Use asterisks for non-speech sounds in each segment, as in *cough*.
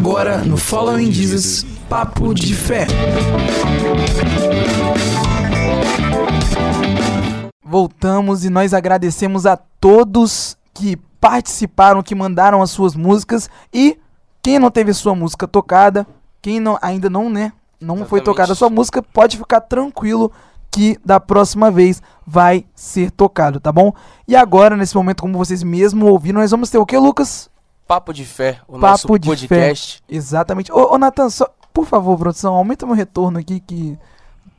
Agora no Following Jesus, Papo de Fé. Voltamos e nós agradecemos a todos que participaram, que mandaram as suas músicas e quem não teve sua música tocada, quem não, ainda não, né, não foi Exatamente. tocada a sua música, pode ficar tranquilo que da próxima vez vai ser tocado, tá bom? E agora, nesse momento, como vocês mesmo ouviram, nós vamos ter o que, Lucas? Papo de Fé, o Papo nosso de podcast. Exatamente. Ô, ô Nathan, só, por favor, produção, aumenta meu retorno aqui que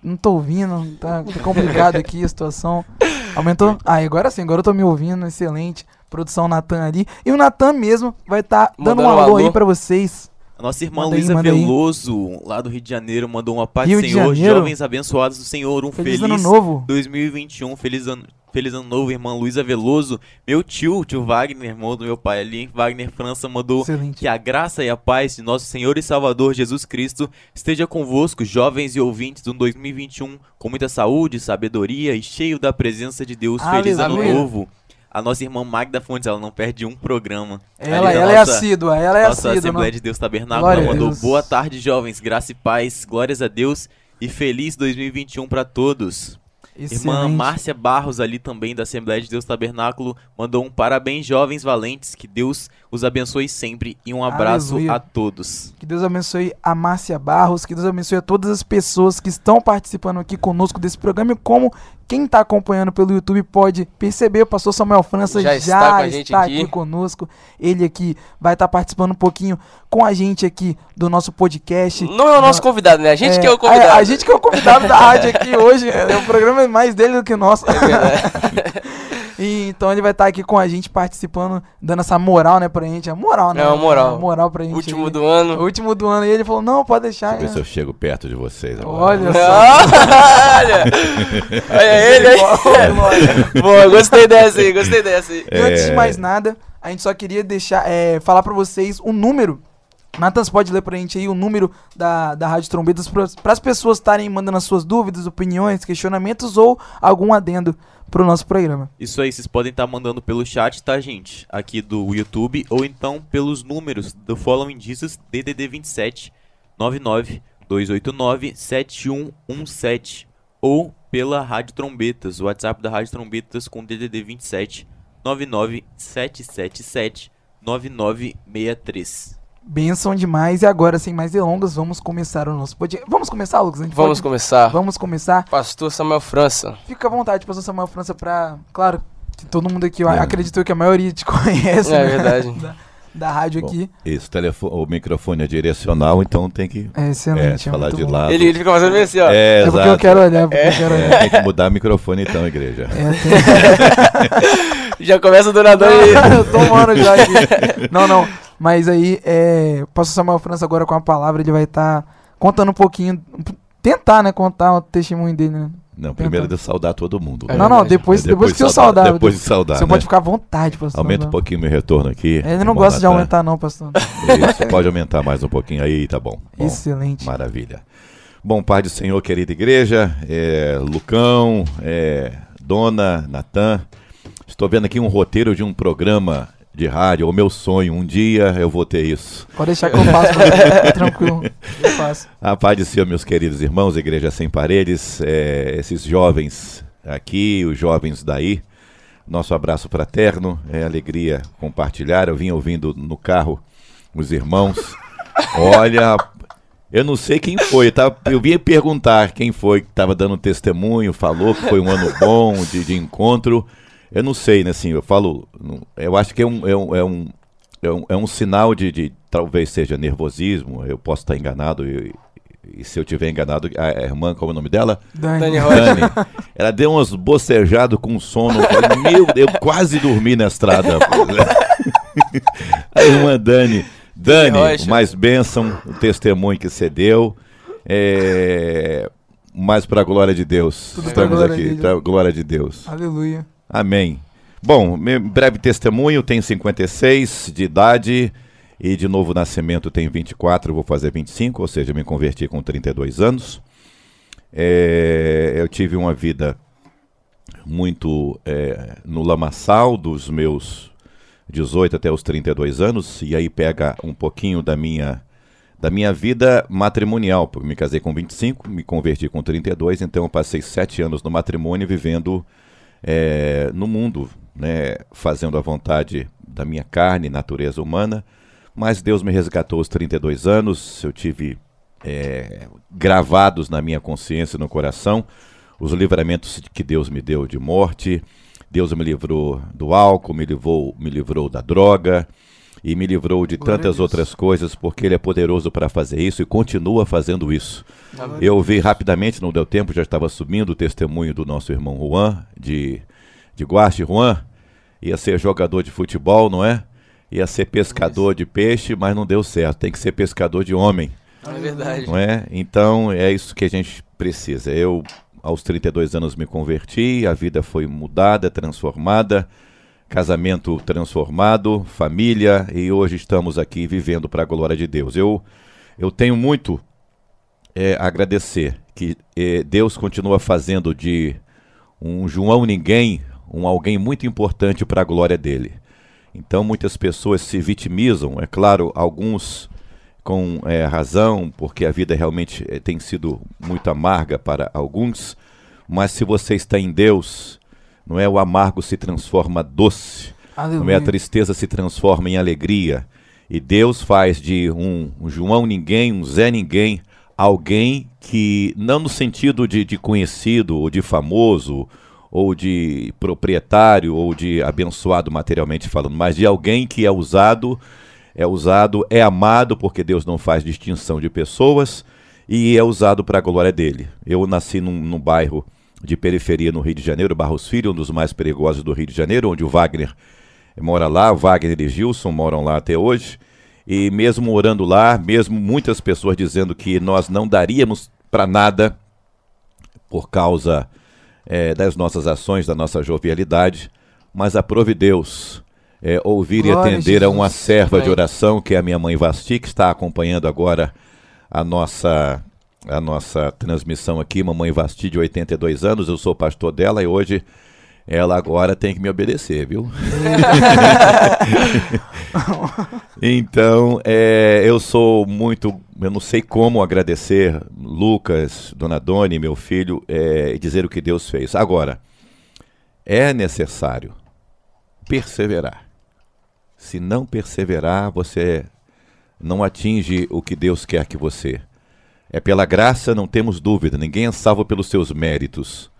não tô ouvindo, tá, tá complicado aqui a situação. Aumentou? Ah, agora sim, agora eu tô me ouvindo, excelente. Produção Natan ali. E o Natan mesmo vai estar dando um um alô, aí alô. pra vocês. A nossa irmã Manda Luísa. Veloso, lá do Rio de Janeiro, mandou uma paz Rio Senhor, Janeiro? jovens abençoados do Senhor, um Feliz, feliz, ano novo. 2021, feliz ano, feliz ano novo, irmã Luísa Veloso. Meu tio, tio Wagner, irmão do meu pai ali, Wagner França, mandou Excelente. que a graça e a paz de nosso Senhor e Salvador Jesus Cristo esteja convosco, jovens e ouvintes do 2021, com muita saúde, sabedoria e cheio da presença de Deus. Feliz ano Aleluia. novo. A nossa irmã Magda Fontes, ela não perde um programa. Ela, ela é nossa- assídua, ela é nossa assídua. Assembleia não- de Deus Tabernáculo ela mandou boa tarde, jovens, graça e paz, glórias a Deus e feliz 2021 pra todos. Irmã Excelente. Márcia Barros, ali também da Assembleia de Deus Tabernáculo, mandou um parabéns, jovens valentes, que Deus os abençoe sempre e um abraço Aleluia. a todos. Que Deus abençoe a Márcia Barros, que Deus abençoe a todas as pessoas que estão participando aqui conosco desse programa e como quem está acompanhando pelo YouTube pode perceber, o pastor Samuel França Já já, está com está aqui. aqui conosco. Ele aqui vai estar participando um pouquinho com a gente aqui do nosso podcast. Não é o nosso convidado, né? A gente É, que é o convidado. A, a gente que é o convidado da rádio aqui *laughs* hoje. É, o programa é mais dele do que nosso. É verdade. *laughs* E, então ele vai estar aqui com a gente participando, dando essa moral, né, pra gente. A moral, né? É, uma moral. A moral pra gente. Último aí. do ano. O último do ano. E ele falou, não, pode deixar. Deixa eu ver é. se eu chego perto de vocês agora. Olha só. Olha! Olha ele aí. Boa, gostei dessa aí, gostei dessa aí. E antes de É. mais nada, a gente só queria deixar, é, falar pra vocês o número. Nathan, você pode ler pra gente aí o número da, da Rádio Trombetas para as pessoas estarem mandando as suas dúvidas, opiniões, questionamentos ou algum adendo pro nosso programa. Isso aí, vocês podem estar mandando pelo chat, tá, gente? Aqui do YouTube, ou então pelos números do Following Jesus DDD 27 99 289 7117 ou pela Rádio Trombetas, o WhatsApp da Rádio Trombetas com DDD 27 99 777 9963. Benção demais. E agora, sem mais delongas, vamos começar o nosso podcast. Vamos começar, Lucas? A gente Vamos pode- começar. Vamos começar. Pastor Samuel França. Fica à vontade, pastor Samuel França, pra. Claro, que todo mundo aqui, É. acredito que a maioria te *laughs* conhece. É né? verdade. *laughs* Da, da rádio Bom, aqui. Esse telefone, o microfone é direcional, então tem que É é, excelente. é falar muito de bom. lado. Ele, ele fica fazendo assim, ó. É, É porque eu exato. quero olhar, porque eu quero olhar. É, tem que mudar o microfone então, igreja. É, *laughs* tem- Já começa o donador aí. eu tô tomando já aqui. Não, não. Mas aí, é, o pastor Samuel França agora com a palavra, ele vai estar contando um pouquinho, tentar, né, contar o testemunho dele, né? Não, primeiro de saudar todo mundo. Né? não, não, depois, É, depois, que eu saudar, saudar. Depois de saudar, Você né? pode ficar à vontade, pastor. Aumenta um pouquinho meu retorno aqui. Ele não gosta de aumentar, não, pastor. Isso, pode aumentar mais um pouquinho aí, tá bom. Bom, Excelente. Maravilha. Bom, Pai do Senhor, querida igreja, é, Lucão, é, Dona, Natan, estou vendo aqui um roteiro de um programa de rádio, o meu sonho, um dia eu vou ter isso. Pode deixar que eu faço, pastor. tranquilo. *laughs* Eu faço. A paz de Senhor, meus queridos irmãos, Igreja Sem Paredes, é, esses jovens aqui, os jovens daí, nosso abraço fraterno, é alegria compartilhar. Eu vim ouvindo no carro os irmãos. *laughs* Olha, eu não sei quem foi, tá? eu vim perguntar quem foi que estava dando testemunho, falou que foi um ano bom de, de encontro. Eu não sei, né? Assim, eu falo, eu acho que é um, é um, é um, é um, é um sinal de, de talvez seja nervosismo, eu posso estar enganado, e, e se eu tiver enganado, a irmã, como é o nome dela? Dani. Dani. Ela deu umas bocejadas com sono. Eu falei, meu, eu quase dormi na estrada. *laughs* a irmã Dani. Dani, mais bênção, o testemunho que você deu. É, mais para a glória de Deus. Tudo Estamos aqui, para a glória de Deus. Aleluia. Amém. Bom, breve testemunho, tenho 56 de idade e de novo nascimento tenho 24, vou fazer 25, ou seja, me converti com 32 anos. É, eu tive uma vida muito é, no lamaçal dos meus 18 até os 32 anos, e aí pega um pouquinho da minha da minha vida matrimonial, porque me casei com 25, me converti com 32, então eu passei sete anos no matrimônio vivendo é, no mundo, né, fazendo a vontade da minha carne, natureza humana, mas Deus me resgatou aos 32 anos, eu tive é, gravados na minha consciência e no coração os livramentos que Deus me deu de morte, Deus me livrou do álcool, me livrou, me livrou da droga, e me livrou de Glória tantas outras coisas, porque Ele é poderoso para fazer isso e continua fazendo isso. Eu vi rapidamente, não deu tempo, já estava subindo o testemunho do nosso irmão Juan, de, de Guache. Juan ia ser jogador de futebol, não é? Ia ser pescador de peixe, mas não deu certo. Tem que ser pescador de homem, É verdade. não é? Então é isso que a gente precisa. Eu, aos 32 anos, me converti, a vida foi mudada, transformada casamento transformado, família, e hoje estamos aqui vivendo para a glória de Deus. Eu, eu tenho muito é, agradecer que é, Deus continua fazendo de um João Ninguém um alguém muito importante para a glória dele. Então muitas pessoas se vitimizam, é claro, alguns com é, razão, porque a vida realmente é, tem sido muito amarga para alguns, mas se você está em Deus, não é o amargo se transforma doce, não é a Aleluia. tristeza se transforma em alegria. E Deus faz de um, um João ninguém, um Zé ninguém, alguém que, não no sentido de, de conhecido ou de famoso, ou de proprietário, ou de abençoado materialmente falando, mas de alguém que é usado, é usado, é amado, porque Deus não faz distinção de pessoas, e é usado para a glória dele. Eu nasci num, num bairro de periferia no Rio de Janeiro, Barros Filho, um dos mais perigosos do Rio de Janeiro, onde o Wagner mora lá, o Wagner e Gilson moram lá até hoje. E mesmo morando lá, mesmo muitas pessoas dizendo que nós não daríamos para nada por causa eh, das nossas ações, da nossa jovialidade, mas aprove Deus eh, ouvir Glória e atender a uma Jesus. serva de oração, que é a minha mãe Vasti, que está acompanhando agora a nossa a nossa transmissão aqui, mamãe Vasti de 82 anos, eu sou pastor dela e hoje ela agora tem que me obedecer, viu? *laughs* então, é, eu sou muito, eu não sei como agradecer Lucas, Dona Doni, meu filho, é, e dizer o que Deus fez. Agora, é necessário perseverar. Se não perseverar, você não atinge o que Deus quer que você. É pela graça, não temos dúvida, ninguém é salvo pelos seus méritos.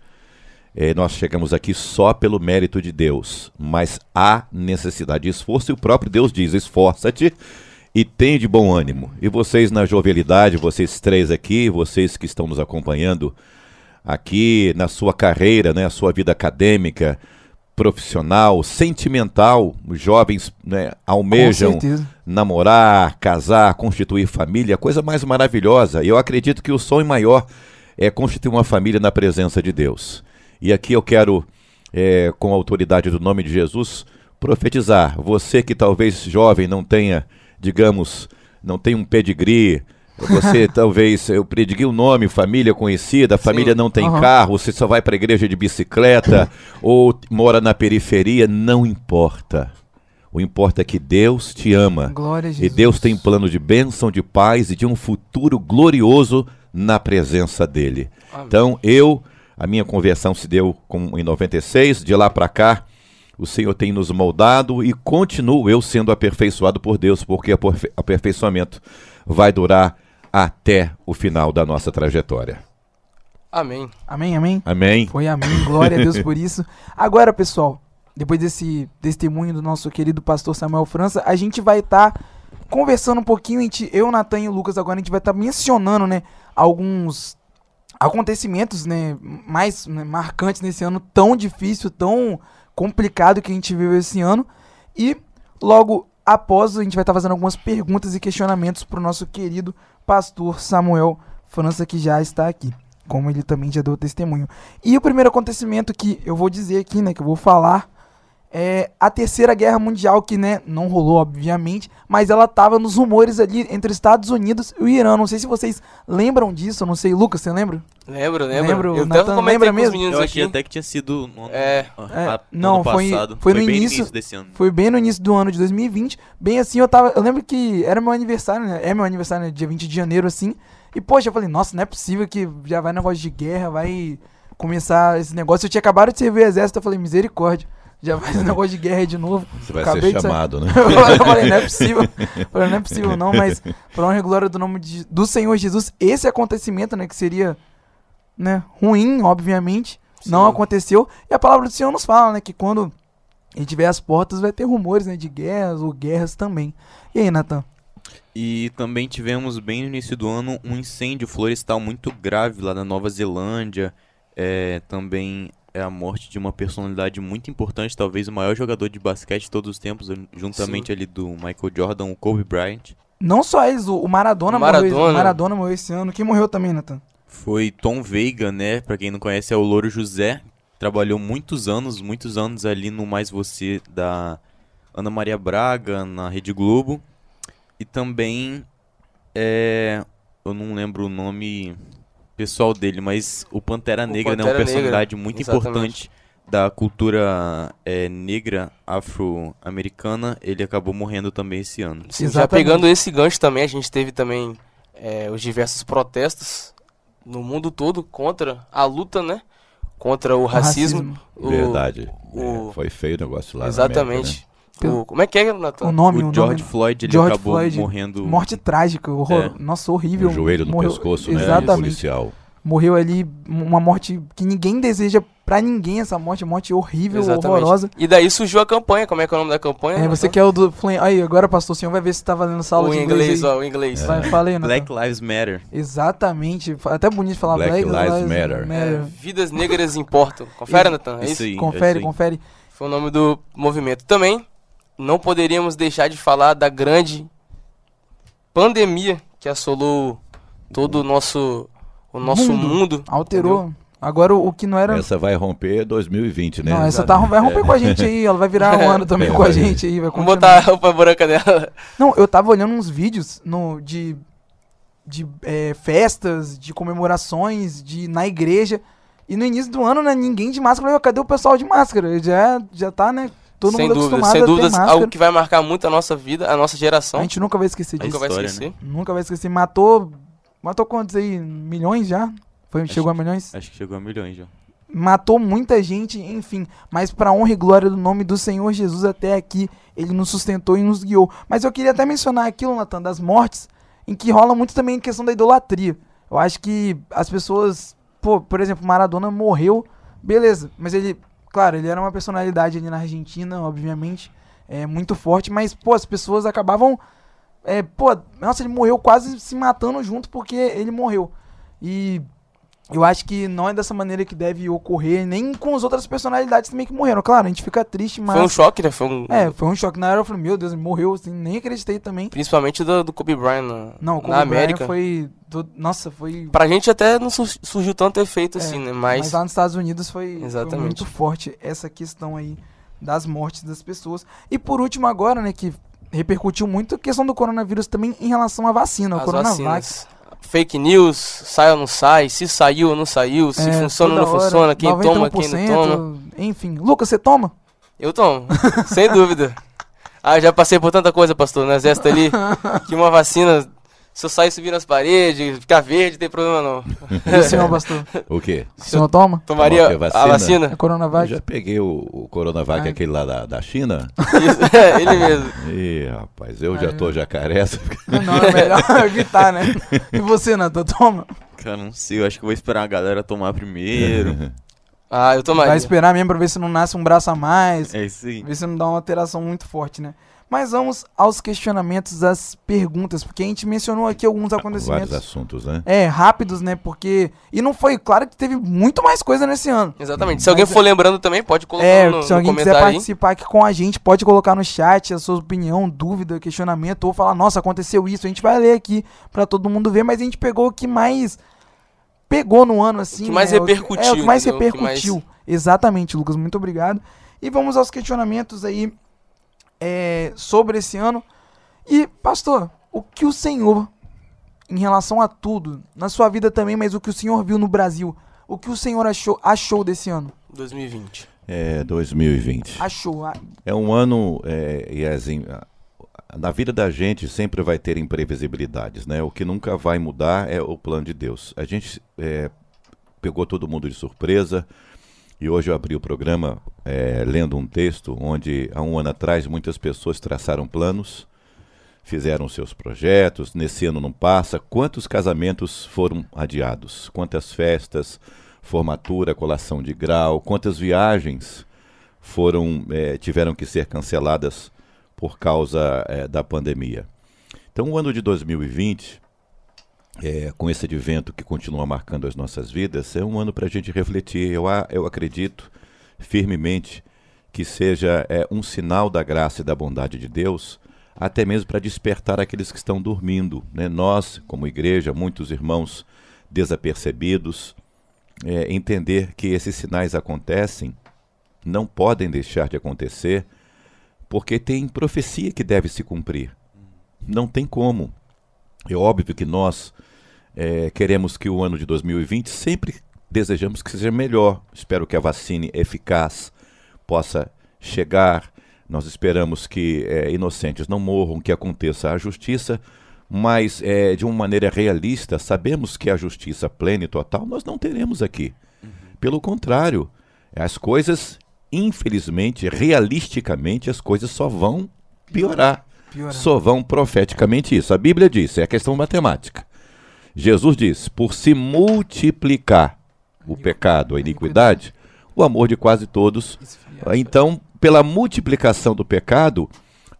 É, nós chegamos aqui só pelo mérito de Deus, mas há necessidade de esforço e o próprio Deus diz: esforça-te e tem de bom ânimo. E vocês na jovialidade, vocês três aqui, vocês que estão nos acompanhando aqui na sua carreira, né, sua vida acadêmica, profissional, sentimental, os jovens né, almejam. Namorar, casar, constituir família, coisa mais maravilhosa. E eu acredito que o sonho maior é constituir uma família na presença de Deus. E aqui eu quero, é, com a autoridade do nome de Jesus, profetizar. Você que talvez jovem não tenha, digamos, não tenha um pedigree, você *laughs* talvez, eu predigui o nome, família conhecida, família não tem Aham. carro, você só vai para a igreja de bicicleta *laughs* ou mora na periferia, não importa. O importa é que Deus te ama. Glória a E Jesus. Deus tem plano de bênção, de paz e de um futuro glorioso na presença dele. Amém. Então, eu, a minha conversão se deu com, em 96, de lá para cá, o Senhor tem nos moldado e continuo eu sendo aperfeiçoado por Deus, porque o aperfei- aperfeiçoamento vai durar até o final da nossa trajetória. Amém. Amém, amém. Amém? Foi amém. Glória a Deus por isso. *laughs* Agora, pessoal, depois desse testemunho do nosso querido pastor Samuel França, a gente vai estar conversando um pouquinho, a gente, eu, Natan e o Lucas, agora a gente vai estar mencionando, né, alguns acontecimentos, né, mais né, marcantes nesse ano tão difícil, tão complicado que a gente viveu esse ano. E logo após a gente vai estar fazendo algumas perguntas e questionamentos para o nosso querido pastor Samuel França, que já está aqui, como ele também já deu testemunho. E o primeiro acontecimento que eu vou dizer aqui, né, que eu vou falar, é, a Terceira Guerra Mundial, que né, não rolou, obviamente, mas ela tava nos rumores ali entre os Estados Unidos e o Irã. Não sei se vocês lembram disso, eu não sei. Lucas, você lembra? Lembro, lembro. Lembro, eu Nathan, lembra mesmo? meninos Eu aqui. achei até que tinha sido no ano, É. É, ah, no não, ano foi- passado. foi no bem início- desse ano. Foi bem no início do ano de 2020. Bem assim, eu tava. Eu lembro que era meu aniversário, né? É meu aniversário, né? Dia 20 de janeiro, assim. E, poxa, eu falei, nossa, não é possível que já vai negócio de guerra, vai começar esse negócio. Eu tinha acabado de servir o exército, eu falei, misericórdia. Já vai esse negócio de guerra de novo. Você vai Acabei ser chamado, né? *laughs* eu falei, não é possível. Eu falei, não é possível, não, mas *laughs* por honra e glória do nome de- do Senhor Jesus, esse acontecimento, né, que seria, né, ruim, obviamente, não Sim. aconteceu. E a palavra do Senhor nos fala, né, que quando ele tiver as portas, vai ter rumores, né, de guerras ou guerras também. E aí, Natan? E também tivemos bem no início do ano um incêndio florestal muito grave lá na Nova Zelândia. É, também é a morte de uma personalidade muito importante, talvez o maior jogador de basquete de todos os tempos, juntamente ali do Michael Jordan, o Kobe Bryant. Não só eles, o Maradona, O morreu, Maradona. o Maradona morreu esse ano. Quem morreu também, Natan? Foi Tom Veiga, né? Pra quem não conhece, é o Louro José. Trabalhou muitos anos, muitos anos ali no Mais Você da Ana Maria Braga, na Rede Globo. E também, é, eu não lembro o nome pessoal dele, mas o Pantera O Negra, né? Pantera Uma personalidade Negra, muito exatamente. importante da cultura é, negra afro-americana. Ele acabou morrendo também esse ano. Sim, já pegando esse gancho também, a gente teve também é, os diversos protestos no mundo todo contra a luta, né? Contra o O racismo. o- Verdade. o- É, foi feio o negócio lá. na Exatamente. Pelo- O- como é que é, Natan? O nome, o, o nome- George Floyd, ele George acabou Floyd, morrendo... Morte trágica, horror. É. Nossa, horrível. O joelho no Morreu- pescoço, né? Exatamente. policial. Morreu ali uma morte que ninguém deseja pra ninguém essa morte, morte horrível, Exatamente. horrorosa. E daí surgiu a campanha, como é que é o nome da campanha? É, você que é o do. Aí, agora, pastor, o senhor vai ver se tá valendo sala O de inglês, aí. ó, o inglês. Vai, aí, Nathan. Black Lives Matter. Exatamente. Até bonito falar Black Black, Lives Matter. É, vidas negras importam. Confere, Natan? É isso? Isso aí. Confere, isso aí. confere. Foi o nome do movimento. Também não poderíamos deixar de falar da grande pandemia que assolou todo o nosso, o nosso Mundo. mundo. Alterou. Agora o, que não era. Essa vai romper 2020, né? Não, essa tá, vai romper com a gente aí. Ela vai virar um ano também É, com a gente aí. Vai Vamos botar a roupa branca dela. Não, eu tava olhando uns vídeos no, de, de é, festas, de comemorações, de na igreja. E no início do ano, né, ninguém de máscara. Eu cadê o pessoal de máscara? Já, já tá, né? Todo sem mundo dúvida, acostumado sem a ter dúvidas, máscara. algo que vai marcar muito a nossa vida, a nossa geração. A gente nunca vai esquecer Nunca disso. vai história, esquecer. Nunca vai esquecer. Matou. Matou quantos aí? Milhões já? Foi, Acho chegou a milhões? Acho que chegou a milhões já. matou muita gente, enfim. Mas para honra e glória do nome do Senhor Jesus até aqui, ele nos sustentou e nos guiou. Mas eu queria até mencionar aquilo, Natan, das mortes, em que rola muito também a questão da idolatria. Eu acho que as pessoas, pô, por exemplo, Maradona morreu, beleza, mas ele, claro, ele era uma personalidade ali na Argentina, obviamente, é muito forte, mas pô, as pessoas acabavam é, pô, nossa, ele morreu quase se matando junto porque ele morreu. E eu acho que não é dessa maneira que deve ocorrer, nem com as outras personalidades também que morreram. Claro, a gente fica triste, mas. Foi um choque, né? Foi um, É, foi um choque. Na hora eu falei, meu Deus, morreu, assim, nem acreditei também. Principalmente do, do Kobe Bryant na, Não, o Kobe na Bryant América. foi. do- Nossa, foi. Pra gente até não sur- surgiu tanto efeito É, assim, né? Mas, Mas, lá nos Estados Unidos foi, foi muito forte essa questão aí das mortes das pessoas. E por último, agora, né, que repercutiu muito a questão do coronavírus também em relação à vacina, o Coronavac. vacinas. Fake news, sai ou não sai, se saiu ou não saiu, se É, funciona ou não funciona, quem toma, quem não 91%, toma. Enfim. Lucas, você toma? Eu tomo, *laughs* sem dúvida. Ah, já passei por tanta coisa, pastor, no exército ali, *laughs* que uma vacina, se eu sair subir nas paredes, ficar verde, não tem problema não. E o senhor, pastor? O quê? O senhor toma? Tomaria Tomar o quê? a Vacina? A vacina? Eu Coronavac? já peguei o, o Coronavac, Ai. aquele lá da, da China. Isso, é, ele mesmo. Ih, rapaz, eu já Ai, tô jacaré. Não, é melhor *laughs* evitar, né? E você, Natan, toma? Cara, não sei, eu acho que eu vou esperar a galera tomar primeiro. *laughs* Ah, eu tomaria. Vai esperar mesmo pra ver se não nasce um braço a mais. é isso aí. Ver se não dá uma alteração muito forte, né? Mas vamos aos questionamentos, das perguntas, porque a gente mencionou aqui alguns Vários acontecimentos. assuntos, né? É, rápidos, né? Porque. E não foi, claro que teve muito mais coisa nesse ano. Exatamente. Se alguém Mas- for lembrando também, pode colocar É, no, se alguém quiser participar aqui com a gente, pode colocar no chat a sua opinião, dúvida, questionamento, ou falar, nossa, aconteceu isso. A gente vai ler aqui pra todo mundo ver, mas a gente pegou o que mais pegou no ano, assim. que mais né? O repercutiu, É, o que mais entendeu? O que repercutiu. Exatamente, Lucas, muito obrigado. E vamos aos questionamentos aí é, sobre esse ano. E, pastor, o que o senhor, em relação a tudo, na sua vida também, mas o que o senhor viu no Brasil, o que o senhor achou, achou desse ano? 2020. É 2020. Achou. ah, É um ano, é, e assim, a- na vida da gente sempre vai ter imprevisibilidades, né? O que nunca vai mudar é o plano de Deus. A gente é, pegou todo mundo de surpresa e hoje eu abri o programa é, lendo um texto onde há um ano atrás muitas pessoas traçaram planos, fizeram seus projetos, nesse ano não passa. Quantos casamentos foram adiados? Quantas festas, formatura, colação de grau, quantas viagens foram eh, tiveram que ser canceladas por causa eh, da pandemia. Então, o ano de 2020, eh, com esse advento que continua marcando as nossas vidas, é um ano para a gente refletir. Eu, eu acredito firmemente que seja eh, um sinal da graça e da bondade de Deus, até mesmo para despertar aqueles que estão dormindo. Né? Nós, como igreja, muitos irmãos desapercebidos, eh, entender que esses sinais acontecem não podem deixar de acontecer, porque tem profecia que deve se cumprir. Não tem como. É óbvio que nós eh, queremos que o ano de 2020 sempre desejamos que seja melhor. Espero que a vacina eficaz possa chegar. Nós esperamos que eh, inocentes não morram, que aconteça a justiça, mas eh, de uma maneira realista, sabemos que a justiça plena e total nós não teremos aqui. Pelo contrário, as coisas, infelizmente, realisticamente, as coisas só vão piorar. Piorar. Só vão profeticamente isso. A Bíblia diz, é a questão matemática. Jesus diz: por se multiplicar o pecado, a iniquidade, o amor de quase todos. Então, pela multiplicação do pecado,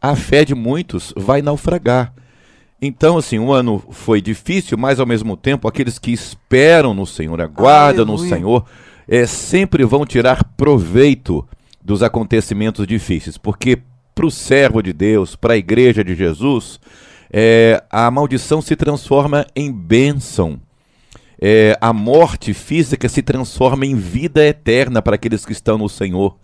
a fé de muitos vai naufragar. Então, assim, o ano foi difícil, mas ao mesmo tempo, aqueles que esperam no Senhor, aguardam no Aleluia. Senhor, é, sempre vão tirar proveito dos acontecimentos difíceis, porque para o servo de Deus, para a igreja de Jesus, é, a maldição se transforma em bênção. É, a morte física se transforma em vida eterna para aqueles que estão no Senhor.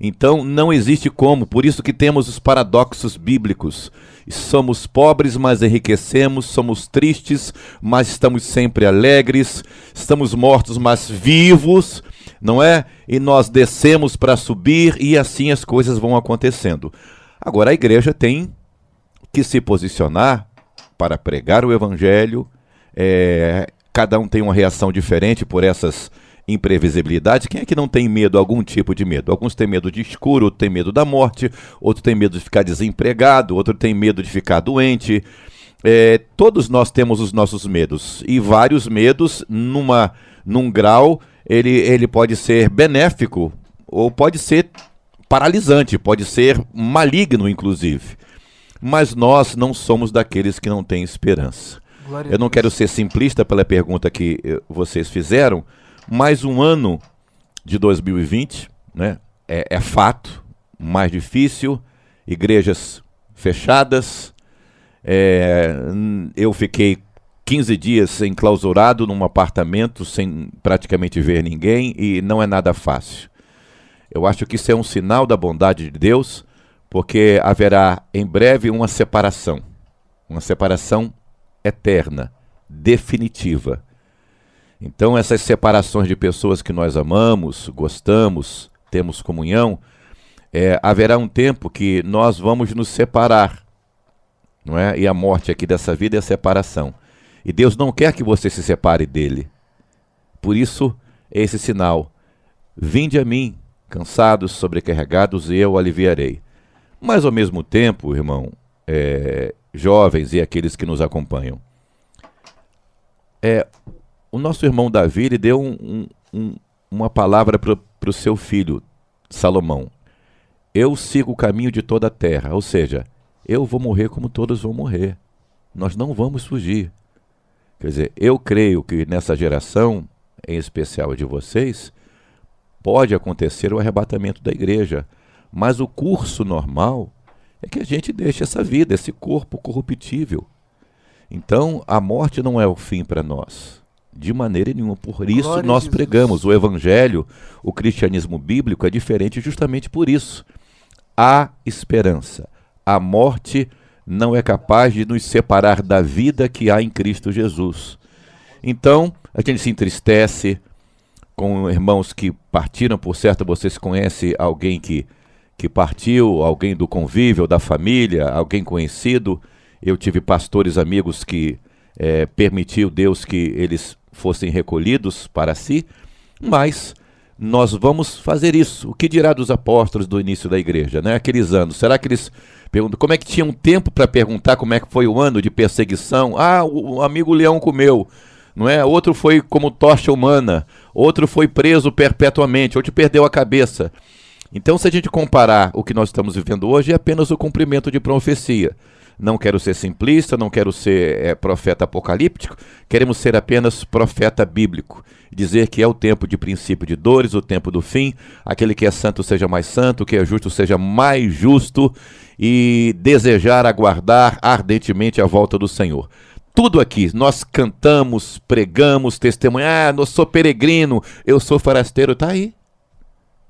Então não existe como, por isso que temos os paradoxos bíblicos. Somos pobres, mas enriquecemos, somos tristes, mas estamos sempre alegres, estamos mortos, mas vivos, não é? E nós descemos para subir e assim as coisas vão acontecendo. Agora a igreja tem que se posicionar para pregar o evangelho. é, cada um tem uma reação diferente por essas imprevisibilidades. Quem é que não tem medo, algum tipo de medo? Alguns têm medo de escuro, outro tem medo da morte, outro tem medo de ficar desempregado, outro tem medo de ficar doente. É, todos nós temos os nossos medos e vários medos numa num grau ele, ele pode ser benéfico ou pode ser paralisante, pode ser maligno inclusive. Mas nós não somos daqueles que não têm esperança. Glória Eu não quero ser simplista pela pergunta que eh, vocês fizeram, mas um ano de 2020 né, é, é fato, mais difícil, igrejas fechadas. É, eu fiquei 15 dias enclausurado num apartamento sem praticamente ver ninguém e não é nada fácil. Eu acho que isso é um sinal da bondade de Deus, porque haverá em breve uma separação, uma separação eterna, definitiva. Então, essas separações de pessoas que nós amamos, gostamos, temos comunhão, é, haverá um tempo que nós vamos nos separar, não é? E a morte aqui dessa vida é a separação. E Deus não quer que você se separe dele. Por isso, é esse sinal: Vinde a mim, cansados, sobrecarregados, e eu aliviarei. Mas ao mesmo tempo, irmão, é, jovens e aqueles que nos acompanham, é, o nosso irmão Davi ele deu um- um- uma palavra para o seu filho, Salomão. Eu sigo o caminho de toda a terra, ou seja, eu vou morrer como todos vão morrer. Nós não vamos fugir. Quer dizer, eu creio que nessa geração, em especial a de vocês, pode acontecer o arrebatamento da igreja, mas o curso normal é que a gente deixe essa vida, esse corpo corruptível. Então, a morte não é o fim para nós. De maneira nenhuma. Por isso Glória nós pregamos. O Evangelho, o cristianismo bíblico é diferente justamente por isso. Há esperança. A morte não é capaz de nos separar da vida que há em Cristo Jesus. Então, a gente se entristece com irmãos que partiram, por certo, você se conhece alguém que, que partiu, alguém do convívio, da família, alguém conhecido. Eu tive pastores amigos que eh, permitiu Deus que eles fossem recolhidos para si, mas nós vamos fazer isso. O que dirá dos apóstolos do início da igreja, né? Aqueles anos. Será que eles perguntam como é que tinham tempo para perguntar como é que foi o ano de perseguição? Ah, o, o amigo leão comeu, não é? Outro foi como tocha humana, outro foi preso perpetuamente, outro perdeu a cabeça. Então, se a gente comparar o que nós estamos vivendo hoje, é apenas o cumprimento de profecia. Não quero ser simplista, não quero ser eh, profeta apocalíptico, queremos ser apenas profeta bíblico. Dizer que é o tempo de princípio de dores, o tempo do fim, aquele que é santo seja mais santo, o que é justo seja mais justo, e desejar aguardar ardentemente a volta do Senhor. Tudo aqui, nós cantamos, pregamos, testemunhamos, ah, eu sou peregrino, eu sou forasteiro, tá aí.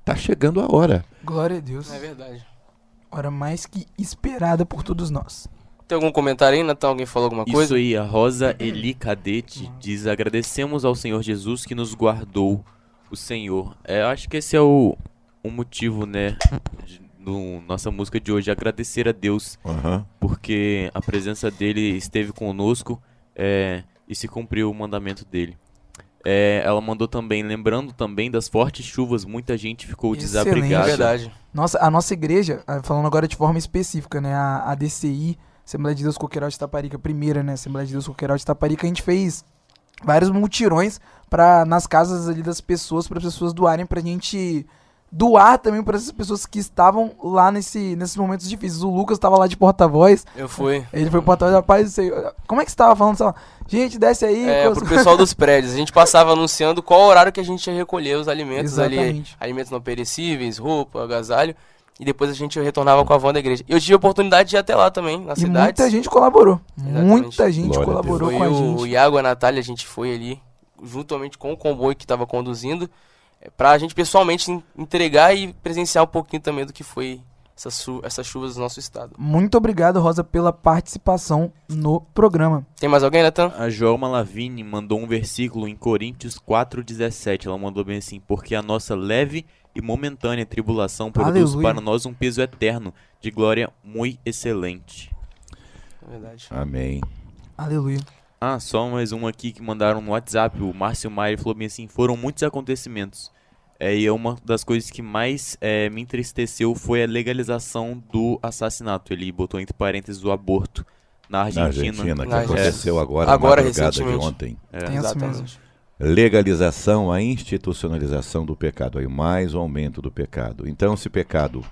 Tá chegando a hora. Glória a Deus. É verdade. Hora mais que esperada por todos nós. Tem algum comentário aí, Natan? Alguém falou alguma Isso coisa? aí, a Rosa Eli Cadete diz: agradecemos ao Senhor Jesus que nos guardou o Senhor. É, eu acho que esse é o, o motivo, né, de, do nossa música de hoje, agradecer a Deus Aham. porque a presença dele esteve conosco é, e se cumpriu o mandamento dele. É, ela mandou também, lembrando também das fortes chuvas, muita gente ficou Excelente. É desabrigada. verdade. Nossa, a nossa igreja, ah, falando agora de forma específica, né? A, a DCI, Assembleia de Deus Coqueiral de Taparica, primeira, né? Assembleia de Deus Coqueiral de Taparica, a gente fez vários mutirões para nas casas ali das pessoas, para as pessoas doarem pra gente doar também para essas pessoas que estavam lá nesse, nesses momentos difíceis. O Lucas estava lá de porta-voz, Eu fui. ele foi porta-voz, rapaz, não sei, como é que você tava falando? Lá, gente, desce aí. É, coisa- pro pessoal dos prédios. A gente passava anunciando qual horário que a gente ia recolher os alimentos ali. Exatamente. Alimentos não perecíveis, roupa, agasalho. E depois a gente retornava com a van da igreja. Eu tive a oportunidade de ir até lá também, na E cidade. muita gente colaborou. Exatamente. Muita gente Glória a colaborou Foi com a o gente. Iago e a Natália, a gente foi ali, juntamente com o comboio que estava conduzindo, é, pra gente pessoalmente en- entregar e presenciar um pouquinho também do que foi essas, chu essas chuvas do nosso estado. Muito obrigado, Rosa, pela participação no programa. Tem mais alguém, Natan? A Joelma Lavigne mandou um versículo em Coríntios 4,17. Ela mandou bem assim: Porque a nossa leve e momentânea tribulação produz Aleluia. para nós um peso eterno de glória muito excelente. É verdade. Amém. Aleluia. Ah, só mais um aqui que mandaram no WhatsApp. O Márcio Maia falou bem assim: foram muitos acontecimentos. É, e é uma das coisas que mais é, me entristeceu foi a legalização do assassinato. Ele botou entre parênteses o aborto na Na Argentina. Argentina, que Na aconteceu agora, Agora, na madrugada de recentemente. ontem. É. Tenso Exatamente. Legalização, a institucionalização do pecado, aí mais o aumento do pecado. Então, esse pecado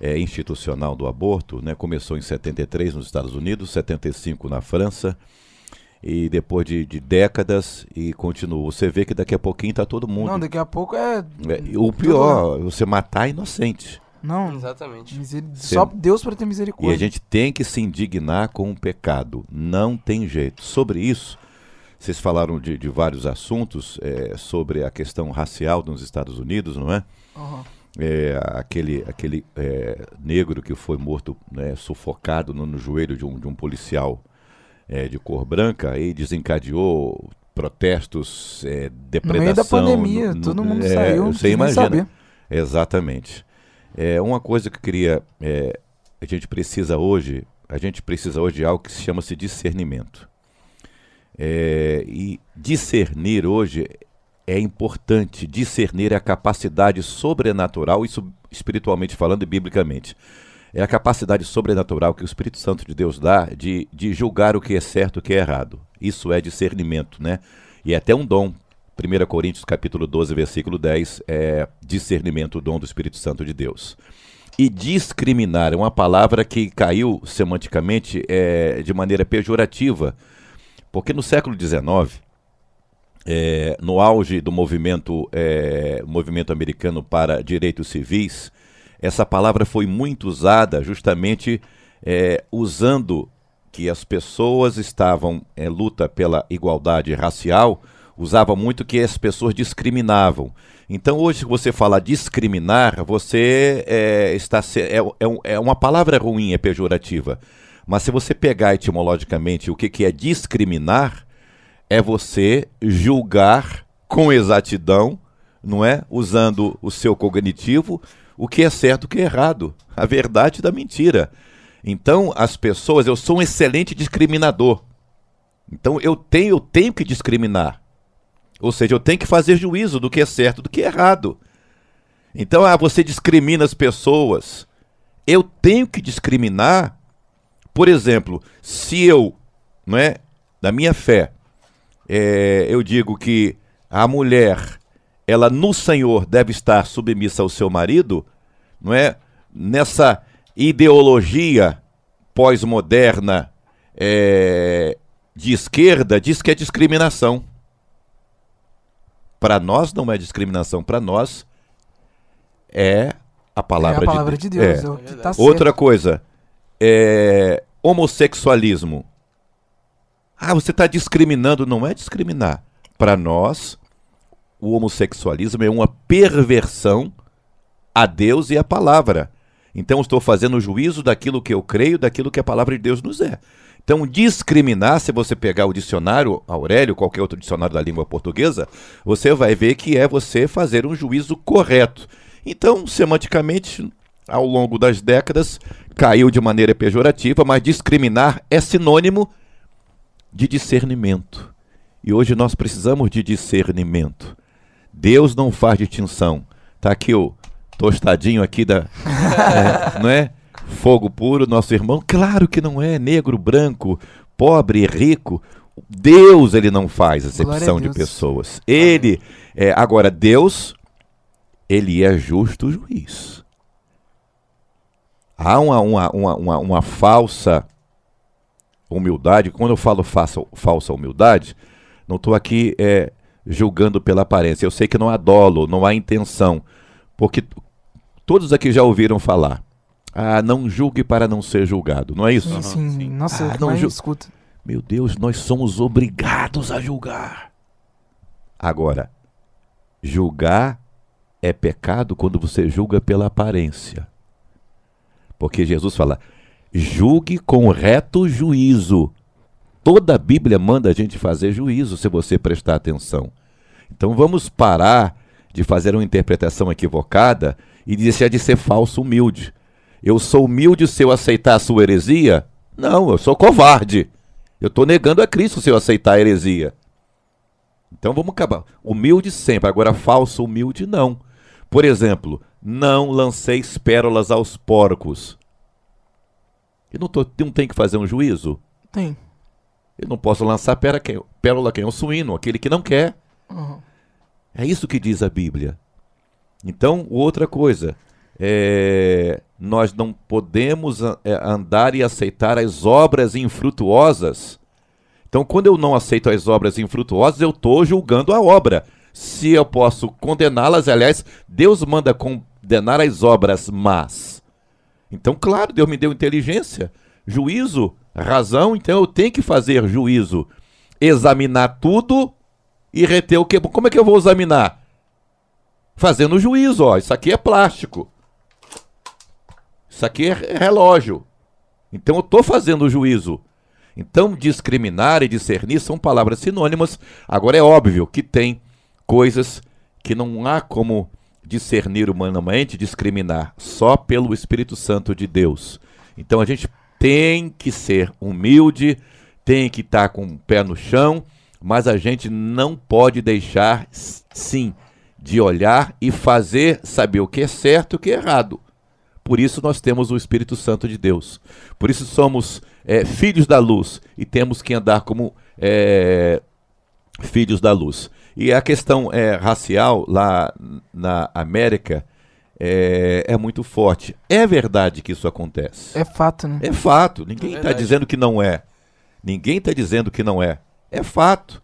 é, institucional do aborto, né, começou em 73 nos Estados Unidos, 75 na França, e depois de, de décadas e continuou. Você vê que daqui a pouquinho está todo mundo. Não, daqui a pouco é. É, e o pior, você matar inocente. Não, Exatamente. miseri- Você- só Deus para ter E misericórdia. a gente tem que se indignar com o pecado. Não tem jeito. Sobre isso, vocês falaram de, de vários assuntos é, sobre a questão racial nos Estados Unidos, não é? Aham. É, aquele aquele é, negro que foi morto, né, sufocado no, no joelho de um, de um policial é, de cor branca e desencadeou protestos, é, No depredação. meio da pandemia, no- todo mundo é, saiu. não Você imagina. saber. Exatamente. É, uma coisa que eu queria. a gente precisa hoje. A gente precisa hoje de algo que se chama-se discernimento. É, e discernir hoje é importante. Discernir é a capacidade sobrenatural, isso espiritualmente falando e biblicamente. É a capacidade sobrenatural que o Espírito Santo de Deus dá de, de julgar o que é certo e o que é errado. Isso é discernimento, né? E é até um dom. 1 Coríntios capítulo 12, versículo 10, é discernimento, o dom do Espírito Santo de Deus. E discriminar é uma palavra que caiu semanticamente é, de maneira pejorativa, porque no século XIX, é, no auge do movimento, é, movimento americano para direitos civis, essa palavra foi muito usada justamente é, usando que as pessoas estavam em luta pela igualdade racial, usava muito que as pessoas discriminavam. Então hoje, se você fala discriminar, você é, está é, é, é uma palavra ruim, é pejorativa. Mas se você pegar etimologicamente o que, que é discriminar, é você julgar com exatidão, não é? Usando o seu cognitivo, o que é certo e o que é errado, a verdade da mentira. Então, as pessoas, eu sou um excelente discriminador. Então, eu tenho, eu tenho que discriminar. Ou seja, eu tenho que fazer juízo do que é certo do que é errado. Então, ah, você discrimina as pessoas. Eu tenho que discriminar. Por exemplo, se eu, não é, da minha fé, é, eu digo que a mulher, ela no Senhor deve estar submissa ao seu marido, não é? Nessa ideologia pós-moderna é, de esquerda, diz que é discriminação. Para nós não é discriminação, para nós é a É palavra, a palavra de de Deus. Deus. É. É tá Outra coisa, é, homossexualismo. Ah, você está discriminando. Não é discriminar. Para nós, o homossexualismo é uma perversão a Deus e a palavra. Então, estou fazendo juízo daquilo que eu creio, daquilo que a palavra de Deus nos é. Então, discriminar, se você pegar o dicionário Aurélio, qualquer outro dicionário da língua portuguesa, você vai ver que é você fazer um juízo correto. Então, semanticamente, ao longo das décadas, caiu de maneira pejorativa, mas discriminar é sinônimo de discernimento. E hoje nós precisamos de discernimento. Deus não faz distinção. Tá aqui o tostadinho aqui da, *laughs* é, não é? Fogo puro, nosso irmão. Claro que não é negro, branco, pobre, rico. Deus ele não faz acepção de pessoas. Ele é agora Deus ele é justo juiz. Há uma, uma, uma, uma, uma falsa humildade. Quando eu falo falsa, falsa humildade, não estou aqui é, julgando pela aparência. Eu sei que não há dolo, não há intenção. Porque todos aqui já ouviram falar. Ah, não julgue para não ser julgado. Não é isso? Sim, sim. sim. Nossa, Ah, não ju- escuta. Meu Deus, nós somos obrigados a julgar. Agora, julgar é pecado quando você julga pela aparência. Porque Jesus fala: julgue com reto juízo. Toda a Bíblia manda a gente fazer juízo, se você prestar atenção. Então vamos parar de fazer uma interpretação equivocada e deixar de ser falso humilde. Eu sou humilde se eu aceitar a sua heresia? Não, eu sou covarde. Eu estou negando a Cristo se eu aceitar a heresia. Então vamos acabar. Humilde sempre, agora falso humilde não. Por exemplo, não lanceis pérolas aos porcos. Eu não, tô, não tem que fazer um juízo? Tem. Eu não posso lançar pérola quem, pérola quem é o suíno, aquele que não quer. Uhum. É isso que diz a Bíblia. Então, outra coisa, é, nós não podemos é, andar e aceitar as obras infrutuosas. Então, quando eu não aceito as obras infrutuosas, eu estou julgando a obra. Se eu posso condená-las, aliás, Deus manda condenar as obras más. Então, claro, Deus me deu inteligência, juízo, razão, então eu tenho que fazer juízo, examinar tudo e reter o que? Como é que eu vou examinar? Fazendo juízo, ó. Isso aqui é plástico. Isso aqui é relógio. Então eu estou fazendo juízo. Então discriminar e discernir são palavras sinônimas. Agora é óbvio que tem coisas que não há como discernir humanamente, discriminar só pelo Espírito Santo de Deus. Então a gente tem que ser humilde, tem que estar com o pé no chão, mas a gente não pode deixar, sim, de olhar e fazer, saber o que é certo e o que é errado. Por isso nós temos o Espírito Santo de Deus. Por isso somos é, filhos da luz e temos que andar como é, filhos da luz. E a questão é, racial lá na América é, é muito forte. É verdade que isso acontece. É fato, né? É fato. Ninguém É está verdade. dizendo que não é. Ninguém está dizendo que não é. É fato.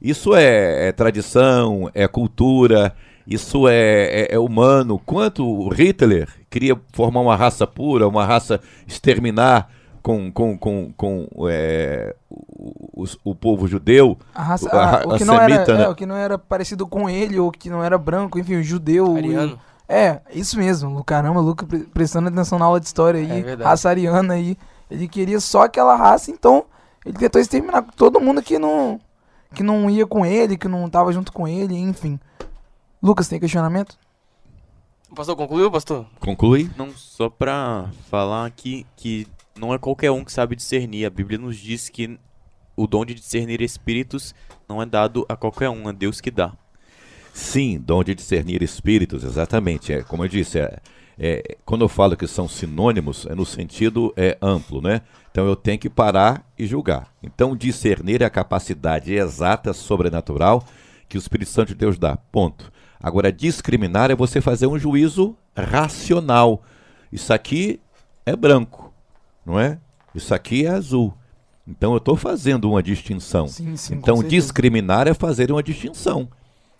Isso é, é tradição, é cultura, isso é, é- é humano. Quanto o Hitler queria formar uma raça pura, uma raça exterminar com, com, com, com é, o, o, povo judeu. A raça, A o, a que não era, semita, né? é, o que não era parecido com ele, ou que não era branco, enfim, o judeu. Ariano. É, isso mesmo. Caramba, o Luca pre- prestando atenção na aula de história aí, É raça ariana aí. Ele queria só aquela raça, então ele tentou exterminar todo mundo que não, que não ia com ele, que não tava junto com ele, enfim. Lucas, tem questionamento? Pastor, concluiu, pastor? Conclui. Não, só pra falar aqui que não é qualquer um que sabe discernir. A Bíblia nos diz que o dom de discernir espíritos não é dado a qualquer um, é Deus que dá. Sim, dom de discernir espíritos, exatamente. É, como eu disse, é, é, quando eu falo que são sinônimos, é no sentido é, amplo, né? Então eu tenho que parar e julgar. Então discernir é a capacidade exata, sobrenatural, que o Espírito Santo de Deus dá. Ponto. Agora, discriminar é você fazer um juízo racional. Isso aqui é branco, não é? Isso aqui é azul. Então eu estou fazendo uma distinção. Sim, sim. Então, discriminar é fazer uma distinção.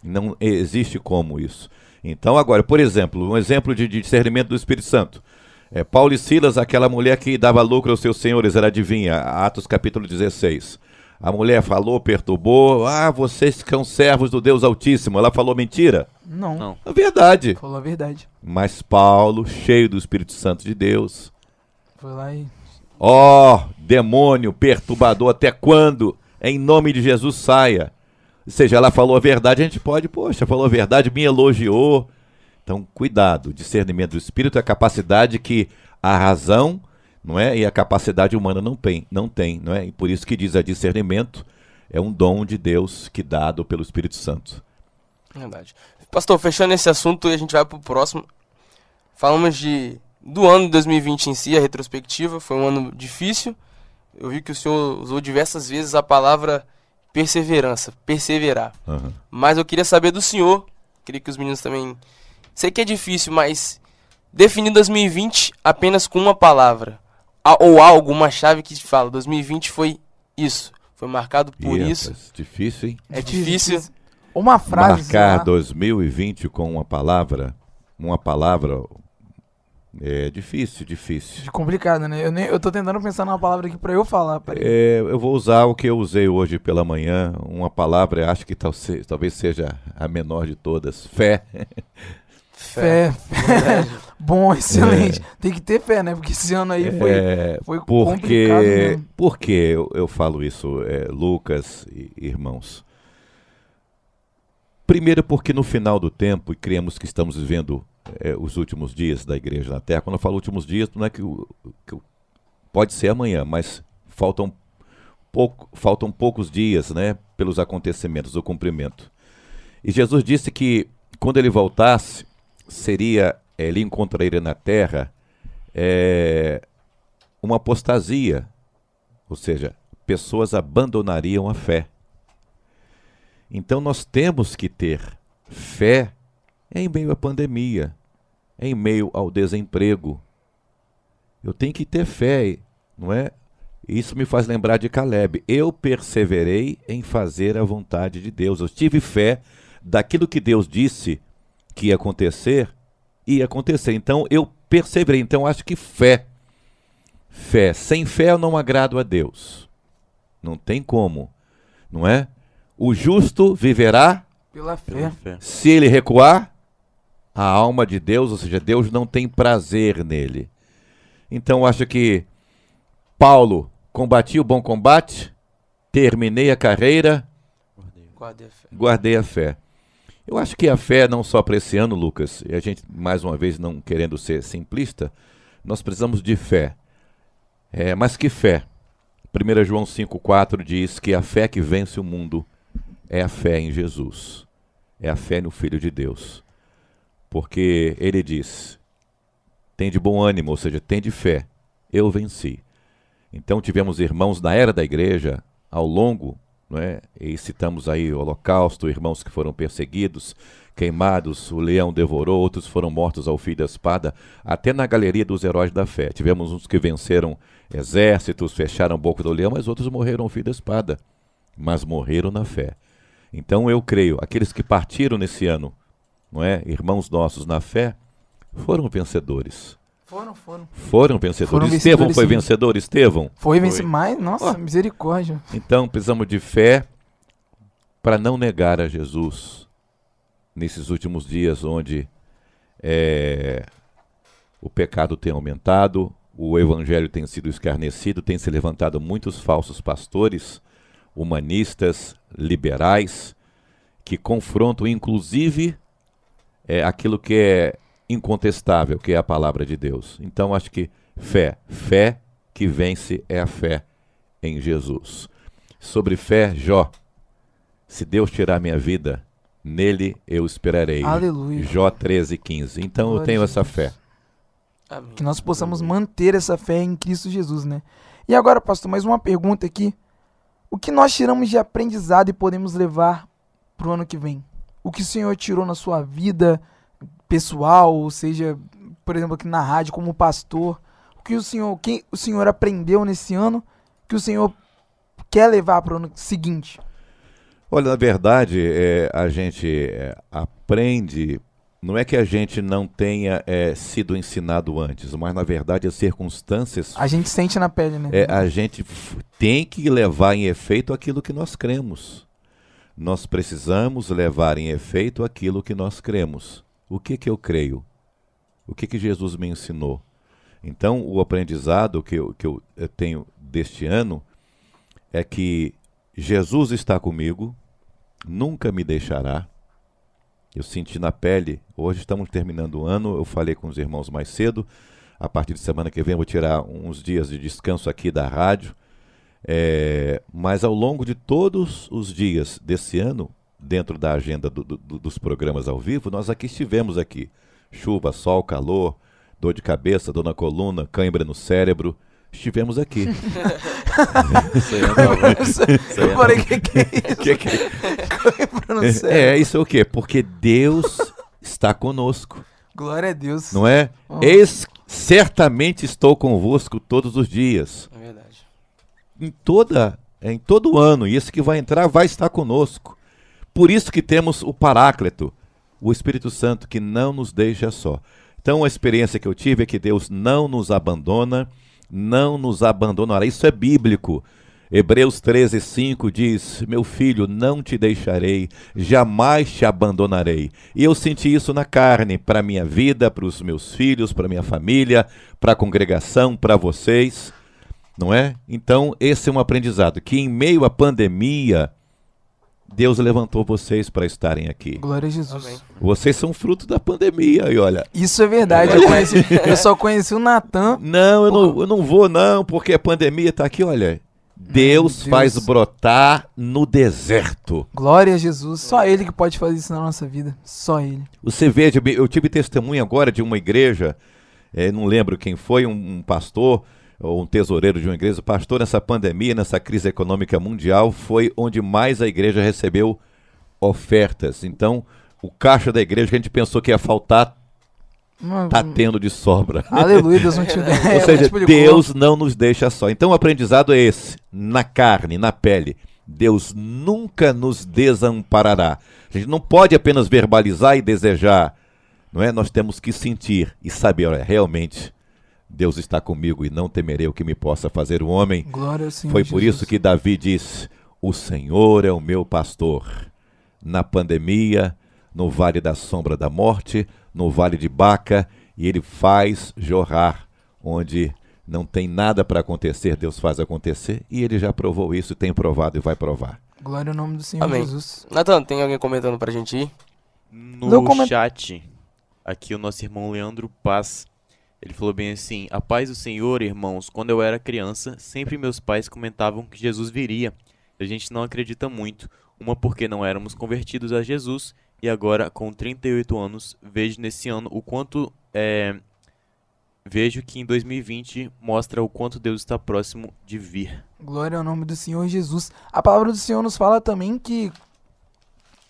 Não existe como isso. Então, agora, por exemplo, um exemplo de, de discernimento do Espírito Santo. É, Paulo e Silas, aquela mulher que dava lucro aos seus senhores, era adivinha, Atos capítulo 16. A mulher falou, perturbou, ah, vocês que são servos do Deus Altíssimo. Ela falou mentira? Não, Não. É verdade. falou a verdade. Mas Paulo, cheio do Espírito Santo de Deus, Foi lá e. Ó, demônio perturbador, até quando? Em nome de Jesus saia. Ou seja, ela falou a verdade, a gente pode, poxa, falou a verdade, me elogiou. Então, cuidado, discernimento do espírito é a capacidade que a razão, não é, e a capacidade humana não tem, não tem, não é? E por isso que diz a discernimento é um dom de Deus que dado pelo Espírito Santo. Verdade. Pastor, fechando esse assunto e a gente vai pro próximo. Falamos de do ano de 2020 em si, a retrospectiva. Foi um ano difícil. Eu vi que o senhor usou diversas vezes a palavra perseverança, perseverar. Aham. Mas eu queria saber do senhor, queria que os meninos também. Sei que é difícil, mas definir 2020 apenas com uma palavra. A- Ou algo, uma chave que te fala, 2020 foi isso. Foi marcado por Ih, isso. rapaz, difícil, hein? É difícil. Uma frase. Marcar lá. 2020 com uma palavra, uma palavra é difícil, difícil. De complicado, né? Eu, nem, eu tô tentando pensar numa palavra aqui pra eu falar. Peraí. É, eu vou usar o que eu usei hoje pela manhã, uma palavra, acho que tal se- talvez seja a menor de todas, fé. *laughs* Fé. *laughs* Bom, excelente. Tem que ter fé, né? Porque esse ano aí foi, É, foi porque, complicado mesmo. por que eu, eu falo isso, é, Lucas e irmãos? Primeiro porque no final do tempo, e cremos que estamos vivendo é, os últimos dias da igreja na Terra, quando eu falo últimos dias, não é que, que pode ser amanhã, mas faltam, pouco, faltam poucos dias né, pelos acontecimentos do cumprimento. E Jesus disse que quando ele voltasse, seria, eh, ele encontraria na terra eh, uma apostasia, ou seja, pessoas abandonariam a fé. Então nós temos que ter fé em meio à pandemia, em meio ao desemprego. Eu tenho que ter fé, não é? Isso me faz lembrar de Caleb. Eu perseverei em fazer a vontade de Deus. Eu tive fé daquilo que Deus disse que ia acontecer, ia acontecer. Então eu perseverei. Então eu acho que fé. Fé. Sem fé eu não agrado a Deus. Não tem como, não é? O justo viverá Pela Pela fé. fé. se ele recuar, a alma de Deus, ou seja, Deus não tem prazer nele. Então eu acho que Paulo combati o bom combate, terminei a carreira, Guardei a fé. guardei a fé. Eu acho que a fé, não só para esse ano, Lucas, e a gente, mais uma vez, não querendo ser simplista, nós precisamos de fé. É, mas que fé? 1 João 5,4 diz que a fé que vence o mundo é a fé em Jesus, é a fé no Filho de Deus. Porque ele diz: tem de bom ânimo, ou seja, tem de fé, eu venci. Então tivemos irmãos na era da igreja, ao longo, não é? e citamos aí o Holocausto, irmãos que foram perseguidos, queimados, o leão devorou, outros foram mortos ao fio da espada, até na galeria dos heróis da fé. Tivemos uns que venceram exércitos, fecharam a boca do leão, mas outros morreram ao fio da espada, mas morreram na fé. Então eu creio, aqueles que partiram nesse ano, não é? Irmãos nossos na fé, foram vencedores. Foram, foram. Foram vencedores. Foram Estevão vencedores, foi sim. vencedor, Estevão? Foi, Foi. vencer mais? Nossa, Ó. misericórdia. Então precisamos de fé para não negar a Jesus nesses últimos dias onde é, o pecado tem aumentado, o evangelho tem sido escarnecido, tem se levantado muitos falsos pastores, humanistas, liberais, que confrontam inclusive é, aquilo que é incontestável, que é a palavra de Deus. Então acho que fé, fé que vence é a fé em Jesus. Sobre fé, Jó, se Deus tirar minha vida, nele eu esperarei. Aleluia. Jó 13, 15. Então eu Glória tenho a essa fé. Amém. Que nós possamos manter essa fé em Cristo Jesus, né? E agora, pastor, mais uma pergunta aqui. O que nós tiramos de aprendizado e podemos levar pro ano que vem? O que o senhor tirou na sua vida pessoal, ou seja, por exemplo, aqui na rádio como pastor? O que o senhor, que o senhor aprendeu nesse ano que o senhor quer levar pro ano seguinte? Olha, na verdade, é, a gente é, aprende. Não é que a gente não tenha é, sido ensinado antes, mas na verdade as circunstâncias. A gente sente na pele, né? É, a gente tem que levar em efeito aquilo que nós cremos. Nós precisamos levar em efeito aquilo que nós cremos. O que que eu creio? O que que Jesus me ensinou? Então, o aprendizado que eu, que eu eh, tenho deste ano é que Jesus está comigo, nunca me deixará. Eu senti na pele, hoje estamos terminando o ano, eu falei com os irmãos mais cedo, a partir de semana que vem eu vou tirar uns dias de descanso aqui da rádio. É, mas ao longo de todos os dias desse ano, dentro da agenda do- do- do- dos programas ao vivo, nós aqui estivemos aqui. Chuva, sol, calor, dor de cabeça, dor na coluna, cãibra no cérebro. Estivemos aqui. *laughs* Isso aí é nova. Eu falei, que que é isso? Que que- Coimbra no céu. é, isso é o quê? Porque Deus está conosco, Glória a Deus. não é? Oh. Eis, certamente estou convosco todos os dias. É verdade. Em toda em todo ano, e esse que vai entrar vai estar conosco. Por isso que temos o Paráclito, o Espírito Santo que não nos deixa só. Então a experiência que eu tive é que Deus não nos abandona, não nos abandonará. Isso é bíblico. Hebreus 13, 5 diz: Meu filho, não te deixarei, jamais te abandonarei. E eu senti isso na carne, para a minha vida, para os meus filhos, para a minha família, para a congregação, para vocês não é? Então, esse é um aprendizado que em meio à pandemia Deus levantou vocês para estarem aqui. Glória a Jesus. Amém. Vocês são fruto da pandemia, e olha. Isso é verdade. Eu, conheci, eu só conheci o Natan. Não, eu não, eu não vou não, porque a pandemia está aqui, olha. Deus, Deus. faz brotar no deserto. Glória a Jesus. Só Ele que pode fazer isso na nossa vida. Só Ele. Você veja, eu tive testemunho agora de uma igreja, eh, não lembro quem foi, um, um pastor um tesoureiro de uma igreja, pastor nessa pandemia, nessa crise econômica mundial, foi onde mais a igreja recebeu ofertas. Então, o caixa da igreja que a gente pensou que ia faltar, Hum, tá tendo de sobra. Aleluia, Deus não te. *laughs* Ou seja, Tipo de Deus não nos deixa só. Então o aprendizado é esse, na carne, na pele. Deus nunca nos desamparará. A gente não pode apenas verbalizar e desejar, não é? Nós temos que sentir e saber, olha, realmente Deus está comigo e não temerei o que me possa fazer o homem. Glória ao Senhor. Foi por Jesus. isso que Davi disse: O Senhor é o meu pastor. Na pandemia, no vale da sombra da morte, no vale de Baca, e ele faz jorrar onde não tem nada para acontecer, Deus faz acontecer, e ele já provou isso, tem provado e vai provar. Glória ao nome do Senhor Amém. Jesus. Natan, tem alguém comentando pra gente aí? No Não coment- chat, aqui o nosso irmão Leandro Paz, ele falou bem assim: A paz do Senhor, irmãos, quando eu era criança, sempre meus pais comentavam que Jesus viria. A gente não acredita muito. Uma porque não éramos convertidos a Jesus, e agora, com 38 anos, vejo nesse ano o quanto. é, vejo que em 2020 mostra o quanto Deus está próximo de vir. Glória ao nome do Senhor Jesus. A palavra do Senhor nos fala também que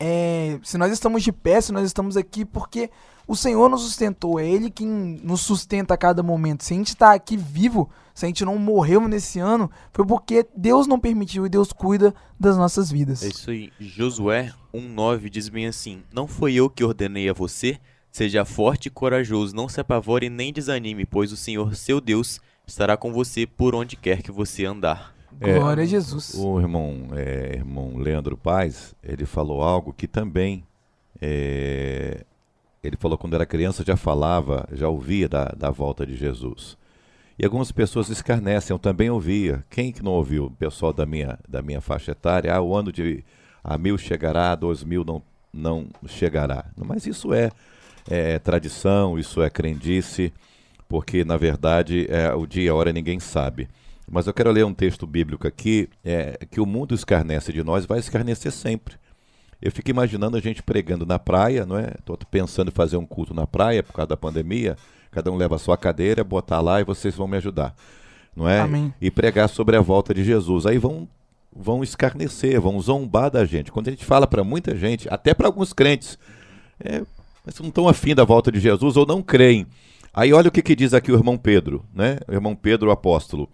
é, se nós estamos de pé, se nós estamos aqui, porque o Senhor nos sustentou, é Ele quem nos sustenta a cada momento. Se a gente está aqui vivo, se a gente não morreu nesse ano, foi porque Deus não permitiu e Deus cuida das nossas vidas. É isso aí. Josué 1,9 diz bem assim: Não foi eu que ordenei a você, Seja forte e corajoso, não se apavore nem desanime, pois o Senhor, seu Deus, estará com você por onde quer que você andar. É, Glória a Jesus. O irmão, é, irmão Leandro Paz, ele falou algo que também é, ele falou quando era criança já falava, já ouvia da, da volta de Jesus. E algumas pessoas escarnecem, eu também ouvia. Quem que não ouviu? Pessoal da minha, da minha faixa etária, ah, o ano de a mil chegará, dois mil não, não chegará. Mas isso é, é tradição, isso é crendice, porque na verdade é, o dia e a hora ninguém sabe. Mas eu quero ler um texto bíblico aqui, é, que o mundo escarnece de nós, vai escarnecer sempre. Eu fico imaginando a gente pregando na praia, não é? Estou pensando em fazer um culto na praia por causa da pandemia. Cada um leva a sua cadeira, botar lá e vocês vão me ajudar, não é? Amém. E pregar sobre a volta de Jesus. Aí vão vão escarnecer, vão zombar da gente. Quando a gente fala para muita gente, até para alguns crentes, é, mas não estão afim da volta de Jesus ou não creem. Aí olha o que, que diz aqui o irmão Pedro, né? O irmão Pedro, o apóstolo.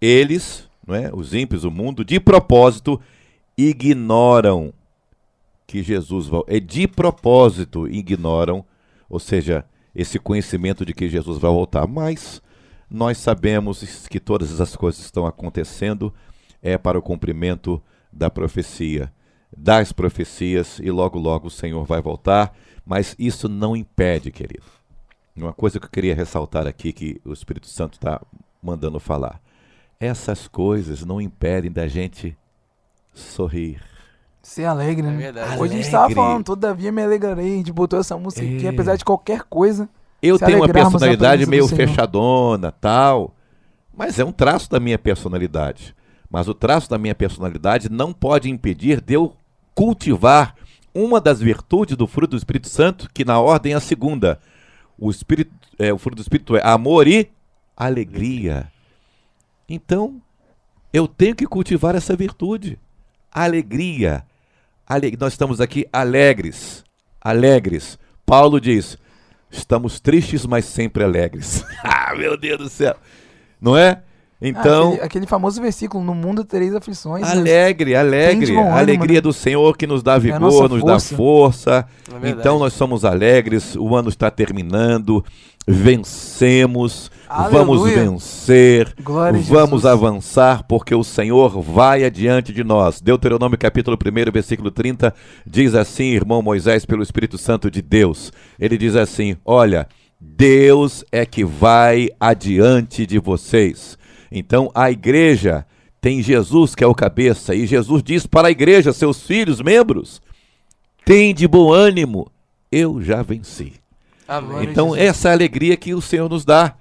Eles, não é? os ímpios, o mundo, de propósito, ignoram que Jesus vai. É de propósito ignoram, ou seja, esse conhecimento de que Jesus vai voltar. Mas nós sabemos que todas essas coisas estão acontecendo é para o cumprimento da profecia, das profecias, e logo, logo o Senhor vai voltar. Mas isso não impede, querido. Uma coisa que eu queria ressaltar aqui, que o Espírito Santo está mandando falar. Essas coisas não impedem da gente sorrir. Ser alegre, É né? verdade. Hoje a gente tava falando, todavia me alegrarei. A gente botou essa música aqui, É. apesar de qualquer coisa. Eu tenho uma personalidade meio fechadona, tal, mas é um traço da minha personalidade. Mas o traço da minha personalidade não pode impedir de eu cultivar uma das virtudes do fruto do Espírito Santo, que na ordem é a segunda. O, espírito, é, o fruto do Espírito é amor e alegria. Então, eu tenho que cultivar essa virtude. Alegria. Ale- Nós estamos aqui alegres. Alegres. Paulo diz: estamos tristes, mas sempre alegres. *laughs* ah, meu Deus do céu. Não é? Então, Ah, aquele, aquele famoso versículo, no mundo tereis aflições. alegre, alegre. A alegria né? do Senhor que nos dá a vigor, nossa nos dá força. É. Então nós somos alegres, o ano está terminando, vencemos, Aleluia. vamos vencer, Glória vamos Jesus. avançar, porque o Senhor vai adiante de nós. Deuteronômio capítulo 1, versículo 30, diz assim, irmão Moisés, pelo Espírito Santo de Deus. Ele diz assim: Olha, Deus é que vai adiante de vocês. Então a igreja tem Jesus que é o cabeça, e Jesus diz para a igreja, seus filhos, membros, tem de bom ânimo, eu já venci. Amém. Então, essa é a alegria que o Senhor nos dá.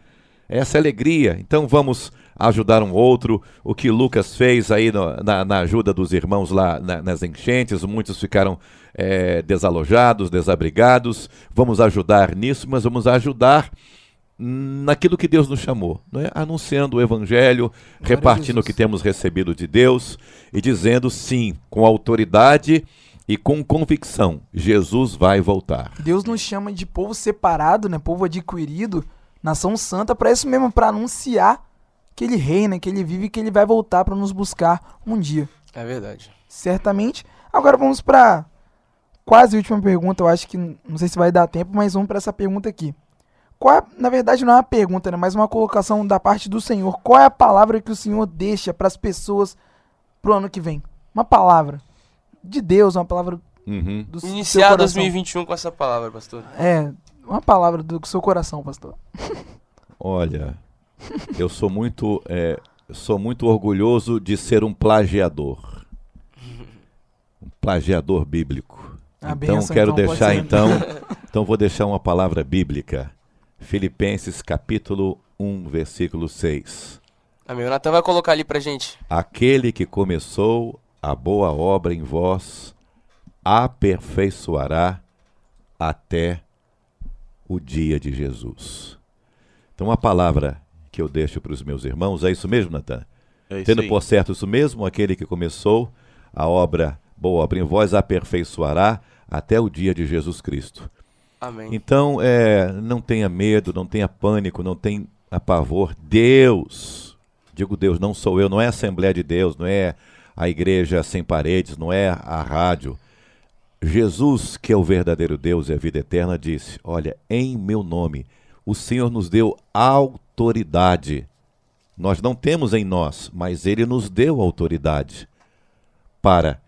Essa é a alegria. Então, vamos ajudar um outro. O que Lucas fez aí no- na, na ajuda dos irmãos lá na- nas enchentes, muitos ficaram eh, desalojados, desabrigados. Vamos ajudar nisso, mas vamos ajudar naquilo que Deus nos chamou, não é? anunciando o Evangelho, repartindo o que temos recebido de Deus e dizendo sim, com autoridade e com convicção: Jesus vai voltar. Deus nos chama de povo separado, né? Povo adquirido, nação santa, para isso mesmo, para anunciar que ele reina, que ele vive e que ele vai voltar para nos buscar um dia. É verdade. Certamente. Agora vamos para quase a última pergunta. Eu acho que não sei se vai dar tempo, mas vamos para essa pergunta aqui. Qual é- na verdade não é uma pergunta, né, mas uma colocação da parte do Senhor. Qual é a palavra que o Senhor deixa para as pessoas pro ano que vem? Uma palavra de Deus, uma palavra Uhum. do Iniciar coração. 2021 com essa palavra, pastor. É, uma palavra do seu coração, pastor. Olha, eu sou muito, é, sou muito orgulhoso de ser um plagiador. Um plagiador bíblico. A então bênção, quero então, deixar então, *laughs* então vou deixar uma palavra bíblica. Filipenses capítulo 1, versículo 6. Amém. O Natan vai colocar ali pra gente. Aquele que começou a boa obra em vós aperfeiçoará até o dia de Jesus. Então, a palavra que eu deixo para os meus irmãos é isso mesmo, Natan? É isso Tendo aí. por certo isso mesmo, aquele que começou a obra, boa obra em vós, aperfeiçoará até o dia de Jesus Cristo. Amém. Então, é, não tenha medo, não tenha pânico, não tenha pavor. Deus, digo Deus, não sou eu, não é a Assembleia de Deus, não é a igreja sem paredes, não é a rádio. Jesus, que é o verdadeiro Deus e a vida eterna, disse: Olha, em meu nome, o Senhor nos deu autoridade. Nós não temos em nós, mas Ele nos deu autoridade para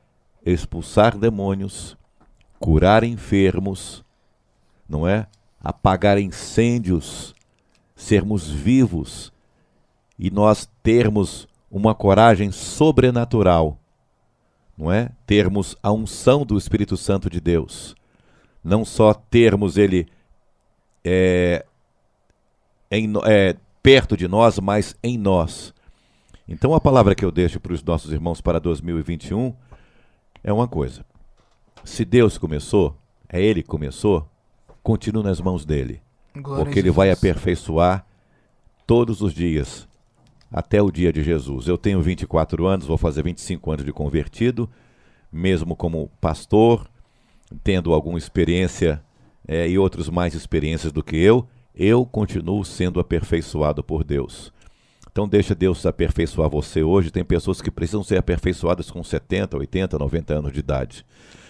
expulsar demônios, curar enfermos, não é? Apagar incêndios, sermos vivos e nós termos uma coragem sobrenatural, não é? Termos a unção do Espírito Santo de Deus, não só termos ele é, em, é, perto de nós, mas em nós. Então a palavra que eu deixo para os nossos irmãos para 2021 é uma coisa. Se Deus começou, é Ele que começou, continue nas mãos dele. Glória porque ele vai aperfeiçoar todos os dias, até o dia de Jesus. Eu tenho 24 anos, vou fazer 25 anos de convertido, mesmo como pastor, tendo alguma experiência eh, e outros mais experiências do que eu, eu continuo sendo aperfeiçoado por Deus. Então deixa Deus aperfeiçoar você hoje. Tem pessoas que precisam ser aperfeiçoadas com 70, 80, 90 anos de idade.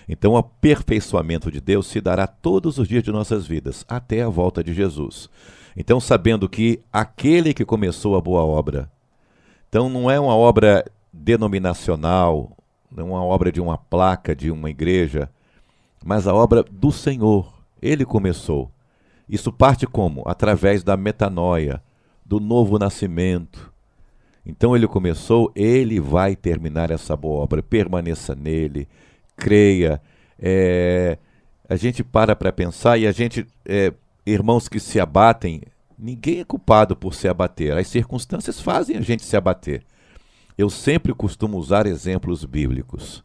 Então o aperfeiçoamento de Deus se dará todos os dias de nossas vidas, até a volta de Jesus. Então sabendo que aquele que começou a boa obra, então não é uma obra denominacional, não é uma obra de uma placa de uma igreja, mas a obra do Senhor. Ele começou. Isso parte como? Através da metanoia, do novo nascimento. Então ele começou, ele vai terminar essa boa obra. Permaneça nele, creia. É, a gente para para pensar e a gente, é, irmãos que se abatem, ninguém é culpado por se abater. As circunstâncias fazem a gente se abater. Eu sempre costumo usar exemplos bíblicos.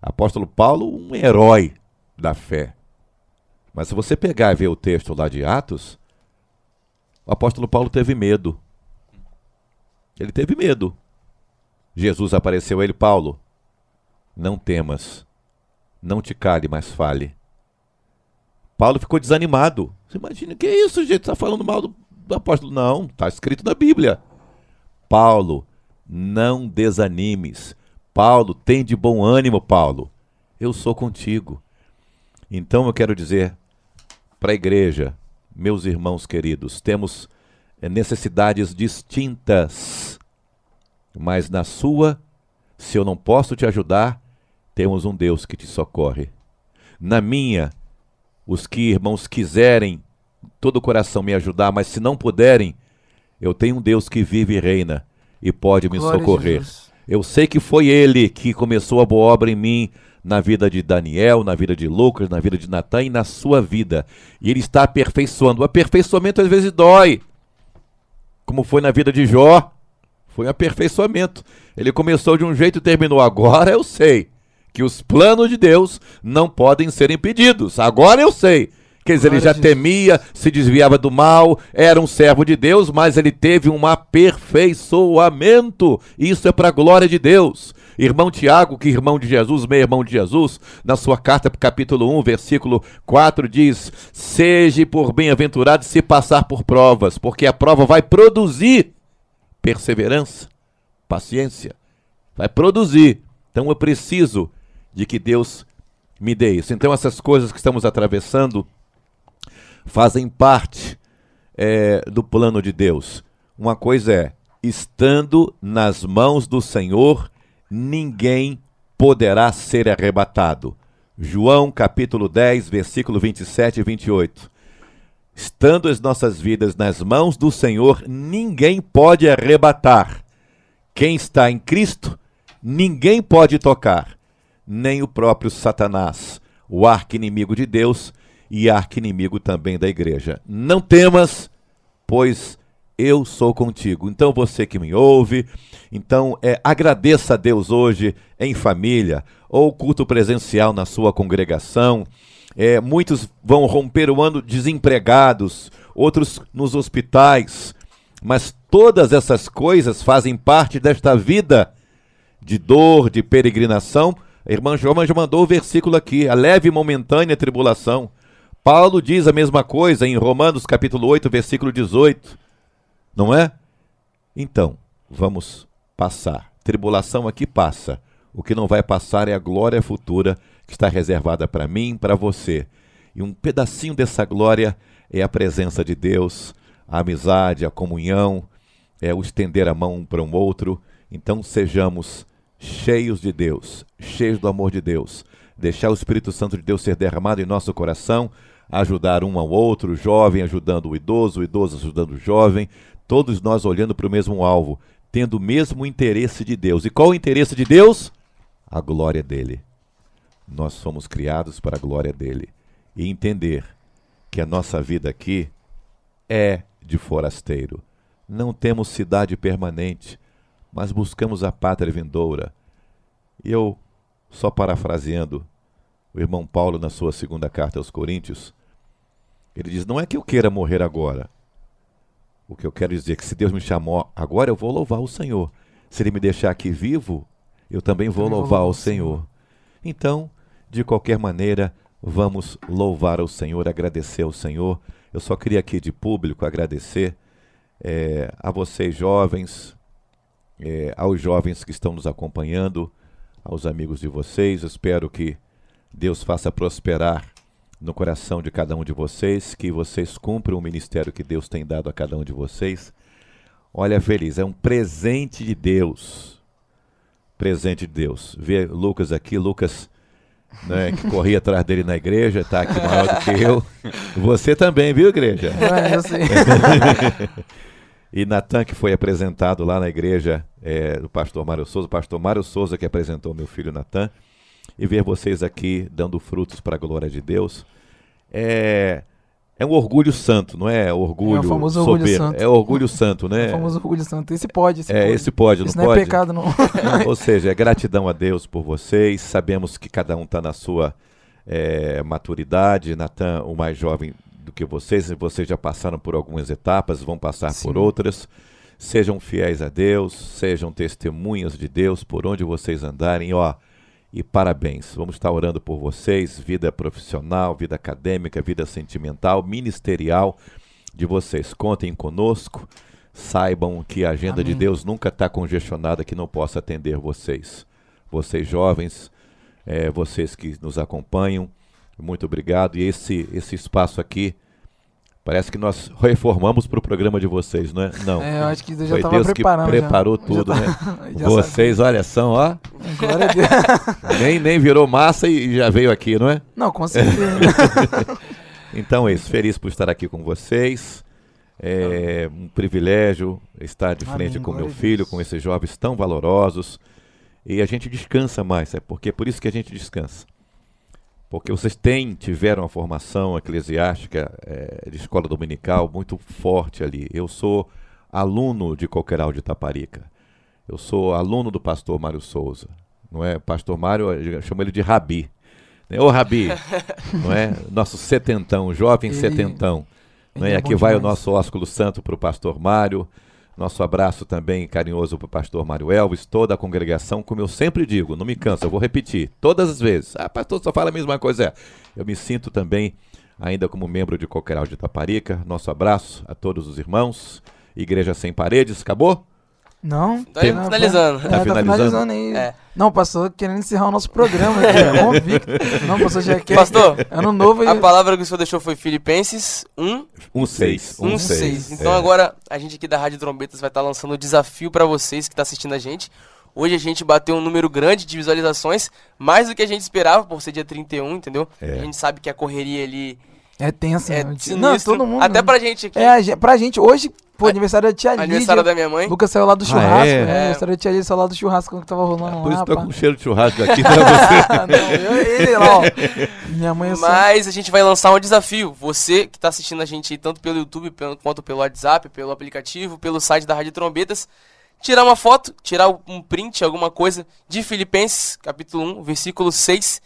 Apóstolo Paulo, um herói da fé. Mas se você pegar e ver o texto lá de Atos, o apóstolo Paulo teve medo. Ele teve medo. Jesus apareceu a ele, Paulo, não temas, não te cale, mas fale. Paulo ficou desanimado. Você imagina, que é isso, gente? Está falando mal do, do apóstolo? Não, está escrito na Bíblia. Paulo, não desanimes. Paulo, tem de bom ânimo, Paulo. Eu sou contigo. Então eu quero dizer para a igreja, meus irmãos queridos, temos eh, necessidades distintas, mas na sua, se eu não posso te ajudar, temos um Deus que te socorre. Na minha, os que irmãos quiserem todo o coração me ajudar, mas se não puderem, eu tenho um Deus que vive e reina e pode me Glória socorrer. Eu sei que foi ele que começou a boa obra em mim, na vida de Daniel, na vida de Lucas, na vida de Natan e na sua vida. E ele está aperfeiçoando. O aperfeiçoamento às vezes dói. Como foi na vida de Jó. Foi um aperfeiçoamento. Ele começou de um jeito e terminou. Agora eu sei que os planos de Deus não podem ser impedidos. Agora eu sei. Quer dizer, ele já temia, se desviava do mal, era um servo de Deus, mas ele teve um aperfeiçoamento. Isso é para a glória de Deus. Irmão Tiago, que irmão de Jesus, meu irmão de Jesus, na sua carta, capítulo 1, versículo 4, diz: Seja por bem-aventurado se passar por provas, porque a prova vai produzir perseverança, paciência, vai produzir. Então eu preciso de que Deus me dê isso. Então essas coisas que estamos atravessando fazem parte é, do plano de Deus. Uma coisa é, estando nas mãos do Senhor, ninguém poderá ser arrebatado. João capítulo 10, versículo 27 e 28. Estando as nossas vidas nas mãos do Senhor, ninguém pode arrebatar. Quem está em Cristo, ninguém pode tocar, nem o próprio Satanás, o arqui-inimigo de Deus e arqui-inimigo também da igreja. Não temas, pois eu sou contigo. Então você que me ouve, então é, agradeça a Deus hoje em família ou culto presencial na sua congregação. É, muitos vão romper o ano desempregados, outros nos hospitais, mas todas essas coisas fazem parte desta vida de dor, de peregrinação. A irmã já mandou o versículo aqui, a leve e momentânea tribulação. Paulo diz a mesma coisa em Romanos capítulo 8, versículo 18. Não é? Então, vamos passar. Tribulação aqui passa. O que não vai passar é a glória futura que está reservada para mim, para você. E um pedacinho dessa glória é a presença de Deus, a amizade, a comunhão, é o estender a mão um para um outro. Então sejamos cheios de Deus, cheios do amor de Deus. Deixar o Espírito Santo de Deus ser derramado em nosso coração, ajudar um ao outro, o jovem ajudando o idoso, o idoso ajudando o jovem, todos nós olhando para o mesmo alvo, tendo o mesmo interesse de Deus. E qual o interesse de Deus? A glória dele. Nós somos criados para a glória dele. E entender que a nossa vida aqui é de forasteiro. Não temos cidade permanente, mas buscamos a pátria vindoura. E eu, só parafraseando o irmão Paulo na sua segunda carta aos Coríntios, ele diz: Não é que eu queira morrer agora. O que eu quero dizer é que se Deus me chamou agora, eu vou louvar o Senhor. Se Ele me deixar aqui vivo, eu também vou louvar o o Senhor. Então, de qualquer maneira, vamos louvar ao Senhor, agradecer ao Senhor. Eu só queria aqui de público agradecer eh, a vocês jovens, eh, aos jovens que estão nos acompanhando, aos amigos de vocês. Espero que Deus faça prosperar no coração de cada um de vocês, que vocês cumpram o ministério que Deus tem dado a cada um de vocês. Olha, feliz, é um presente de Deus. Presente de Deus. Vê Lucas aqui, Lucas, né, que *laughs* corria atrás dele na igreja, está aqui maior do que eu. *laughs* Você também, viu, igreja? É, eu sei. E Natan, que foi apresentado lá na igreja é, do pastor Mário Souza, o pastor Mário Souza que apresentou meu filho Natan, e ver vocês aqui dando frutos para a glória de Deus. É, é um orgulho santo, não é orgulho É o famoso orgulho santo. É orgulho santo, né? O famoso orgulho santo. Esse pode, esse É, pode. esse pode, não Isso pode? não é pecado, não. Ou seja, é gratidão a Deus por vocês. Sabemos que cada um está na sua eh, maturidade. Natan, o mais jovem do que vocês, vocês já passaram por algumas etapas, vão passar por Sim. outras. Sejam fiéis a Deus, sejam testemunhas de Deus por onde vocês andarem, ó. E parabéns. Vamos estar orando por vocês, vida profissional, vida acadêmica, vida sentimental, ministerial de vocês. Contem conosco. Saibam que a agenda de Amém. Deus nunca está congestionada que não possa atender vocês. Vocês jovens, eh, vocês que nos acompanham, muito obrigado. E esse, esse espaço aqui, parece que nós reformamos para o programa de vocês, não é? Não. É, eu acho que Deus já Foi estava Deus preparando. que preparou já. tudo, *laughs* já né? tá- já Vocês, olha, são, ó. Glória a Deus. *laughs* nem, nem virou massa e já veio aqui, não é? Não, com certeza. *laughs* Então é isso, feliz por estar aqui com vocês. É um privilégio estar de frente Amém, com meu filho, com esses jovens tão valorosos. E a gente descansa mais, é porque é por isso que a gente descansa. Porque vocês têm, tiveram uma formação eclesiástica eh, de escola dominical muito forte ali. Eu sou aluno de Coqueiral de Taparica. Eu sou aluno do pastor Mário Souza. Não é? Pastor Mário, eu chamo ele de Rabi. Né? Ô Rabi, *laughs* não é? Nosso setentão, jovem Ele- setentão. Não é? ele é Aqui vai o demais. nosso ósculo santo para o pastor Mário. Nosso abraço também carinhoso para o pastor Mário Elvis, toda a congregação, como eu sempre digo, não me canso, eu vou repetir todas as vezes. Ah, pastor, só fala a mesma coisa. É, eu me sinto também, ainda como membro de Coqueiral de Taparica. Nosso abraço a todos os irmãos. Igreja Sem Paredes, acabou? Não. Tá Tem- finalizando. É, Tá tá finalizando? finalizando aí. É. Não, pastor, querendo encerrar o nosso programa aqui, é convicto. Não, pastor, já quer. Pastor, Ano novo A e. palavra que o senhor deixou foi Filipenses 1, Um seis. Um Um seis. seis. Então é. agora a gente aqui da Rádio Trombetas vai estar lançando o desafio para vocês que estão assistindo a gente. Hoje a gente bateu um número grande de visualizações, mais do que a gente esperava por ser dia 31, entendeu? É. A gente sabe que a correria ali É tenso, é né? Não, todo mundo. Até pra gente aqui. É, pra gente, hoje, pô, A- aniversário da tia Lídia. aniversário da minha mãe. Lucas saiu lá do Ah, churrasco, é? né? É. Aniversário da tia Lídia saiu lá do churrasco que tava rolando Por isso lá. tô pá. com cheiro de churrasco aqui *laughs* pra você. não, eu, ele lá, ó. Minha mãe é só. Mas a gente vai lançar um desafio. Você que está assistindo a gente aí, tanto pelo YouTube pelo- quanto pelo WhatsApp, pelo aplicativo, pelo site da Rádio Trombetas, tirar uma foto, tirar um print, alguma coisa de Filipenses, capítulo 1, versículo 6,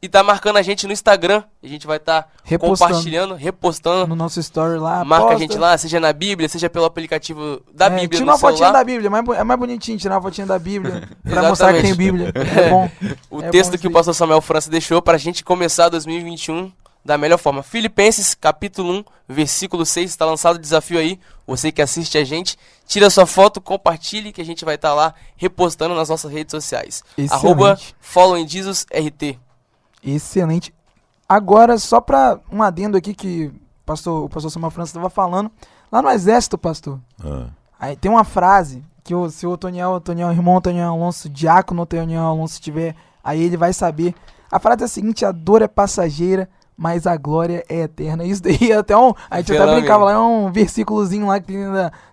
e tá marcando a gente no Instagram. A gente vai estar Repostando. compartilhando, repostando. No nosso story lá. Marca a posta. gente lá, seja na Bíblia, seja pelo aplicativo da É, Bíblia Tira uma fotinha celular. da Bíblia, bo- é mais bonitinho tirar uma fotinha da Bíblia *laughs* pra mostrar que tem Bíblia. *laughs* É bom. O É texto bom que o pastor Samuel França deixou para a gente começar 2021 da melhor forma. Filipenses, capítulo 1, versículo 6, está lançado o desafio aí. Você que assiste a gente, tira sua foto, compartilhe que a gente vai estar lá repostando nas nossas redes sociais. Excelente. Arroba Follow in Jesus RT. Excelente. Agora, só pra um adendo aqui que o pastor, o pastor Samuel França estava falando. Lá no exército, pastor, Ah, aí tem uma frase que o, se o Toniel, o Toniel, irmão Toniel Alonso, diácono Toniel Alonso tiver, aí ele vai saber. A frase é a seguinte, a dor é passageira, mas a glória é eterna. Isso daí é até um... A gente até Velame. brincava lá, é um versículozinho lá que tem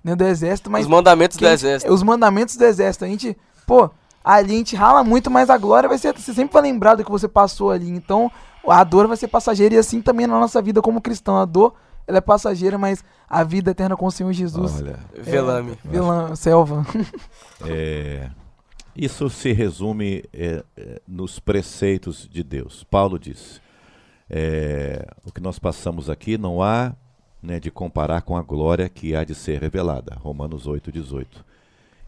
dentro, do exército, mas Os mandamentos do exército. os mandamentos do exército. A gente, pô, ali a gente rala muito, mas a glória vai ser. Você sempre vai lembrar do que você passou ali. Então, a dor vai ser passageira e assim também na nossa vida como cristão. A dor, ela é passageira, mas a vida eterna com o Senhor Jesus. olha, Velame. Vilã, selva. *laughs* é, isso se resume é, é, nos preceitos de Deus. Paulo diz: é, o que nós passamos aqui não há né, de comparar com a glória que há de ser revelada. Romanos 8, 18.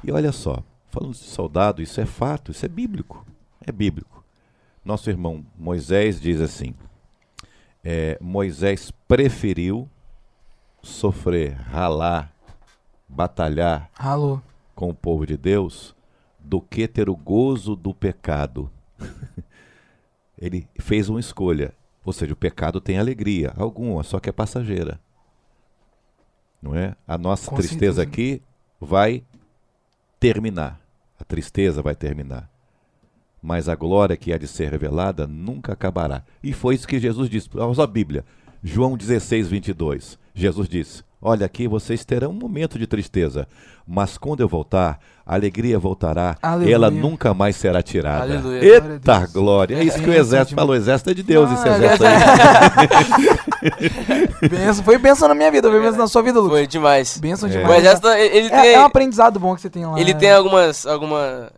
E olha só, falando de soldado, isso é fato, isso é bíblico. É bíblico. Nosso irmão Moisés diz assim: é, Moisés preferiu sofrer, ralar, batalhar com o povo de Deus do que ter o gozo do pecado. *laughs* Ele fez uma escolha. Ou seja, o pecado tem alegria, alguma, só que é passageira. Não é? A nossa Com tristeza certeza. aqui vai terminar. A tristeza vai terminar. Mas a glória que há de ser revelada nunca acabará. E foi isso que Jesus disse. Olha a Bíblia. João 16, 22. Jesus disse: Olha, aqui vocês terão um momento de tristeza, mas quando eu voltar, a alegria voltará, Aleluia. ela nunca mais será tirada. Aleluia. Eita Glória glória! É isso que o exército falou: o exército é de Deus, esse Ah, é exército aí. *laughs* Benção. Foi benção na minha vida, foi benção na sua vida, Lucas. Foi demais. Benção É. O demais. exército, ele É, tem. é um aprendizado bom que você tem lá. Ele né? tem algumas. alguma,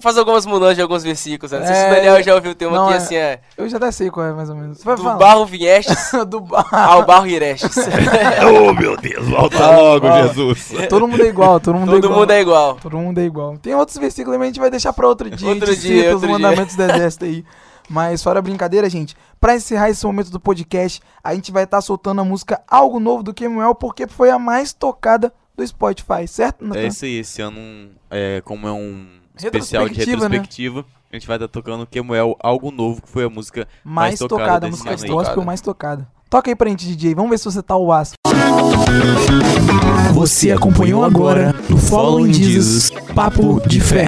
faz algumas mudanças de alguns versículos. né? Não sei se É, o Daniel já ouviu. Tem uma não, que é- assim é. Eu já até sei qual é, mais ou menos. Vai Do falar. barro viestes *laughs* do barro. ao barro irestes. *laughs* oh, meu Deus, volta logo, ó. Jesus. Todo mundo é igual, todo mundo é Todo igual. mundo é igual. Todo mundo é igual. Tem outros versículos, mas a gente vai deixar pra outro dia. Outro dia, cita outro os dia. mandamentos do exército aí. Mas fora a brincadeira, gente, pra encerrar esse momento do podcast, a gente vai estar soltando a música Algo Novo do Kemuel, porque foi a mais tocada do Spotify, certo? É Natan? isso aí, esse ano, é, como é um especial de Retrospectiva, né? a gente vai estar tocando Kemuel Algo Novo, que foi a música mais, mais tocada, tocada a música gospel Tocada. mais tocada. Toca aí pra gente, DJ. Vamos ver se você tá o aço. Você acompanhou agora no Following Jesus Papo de Fé.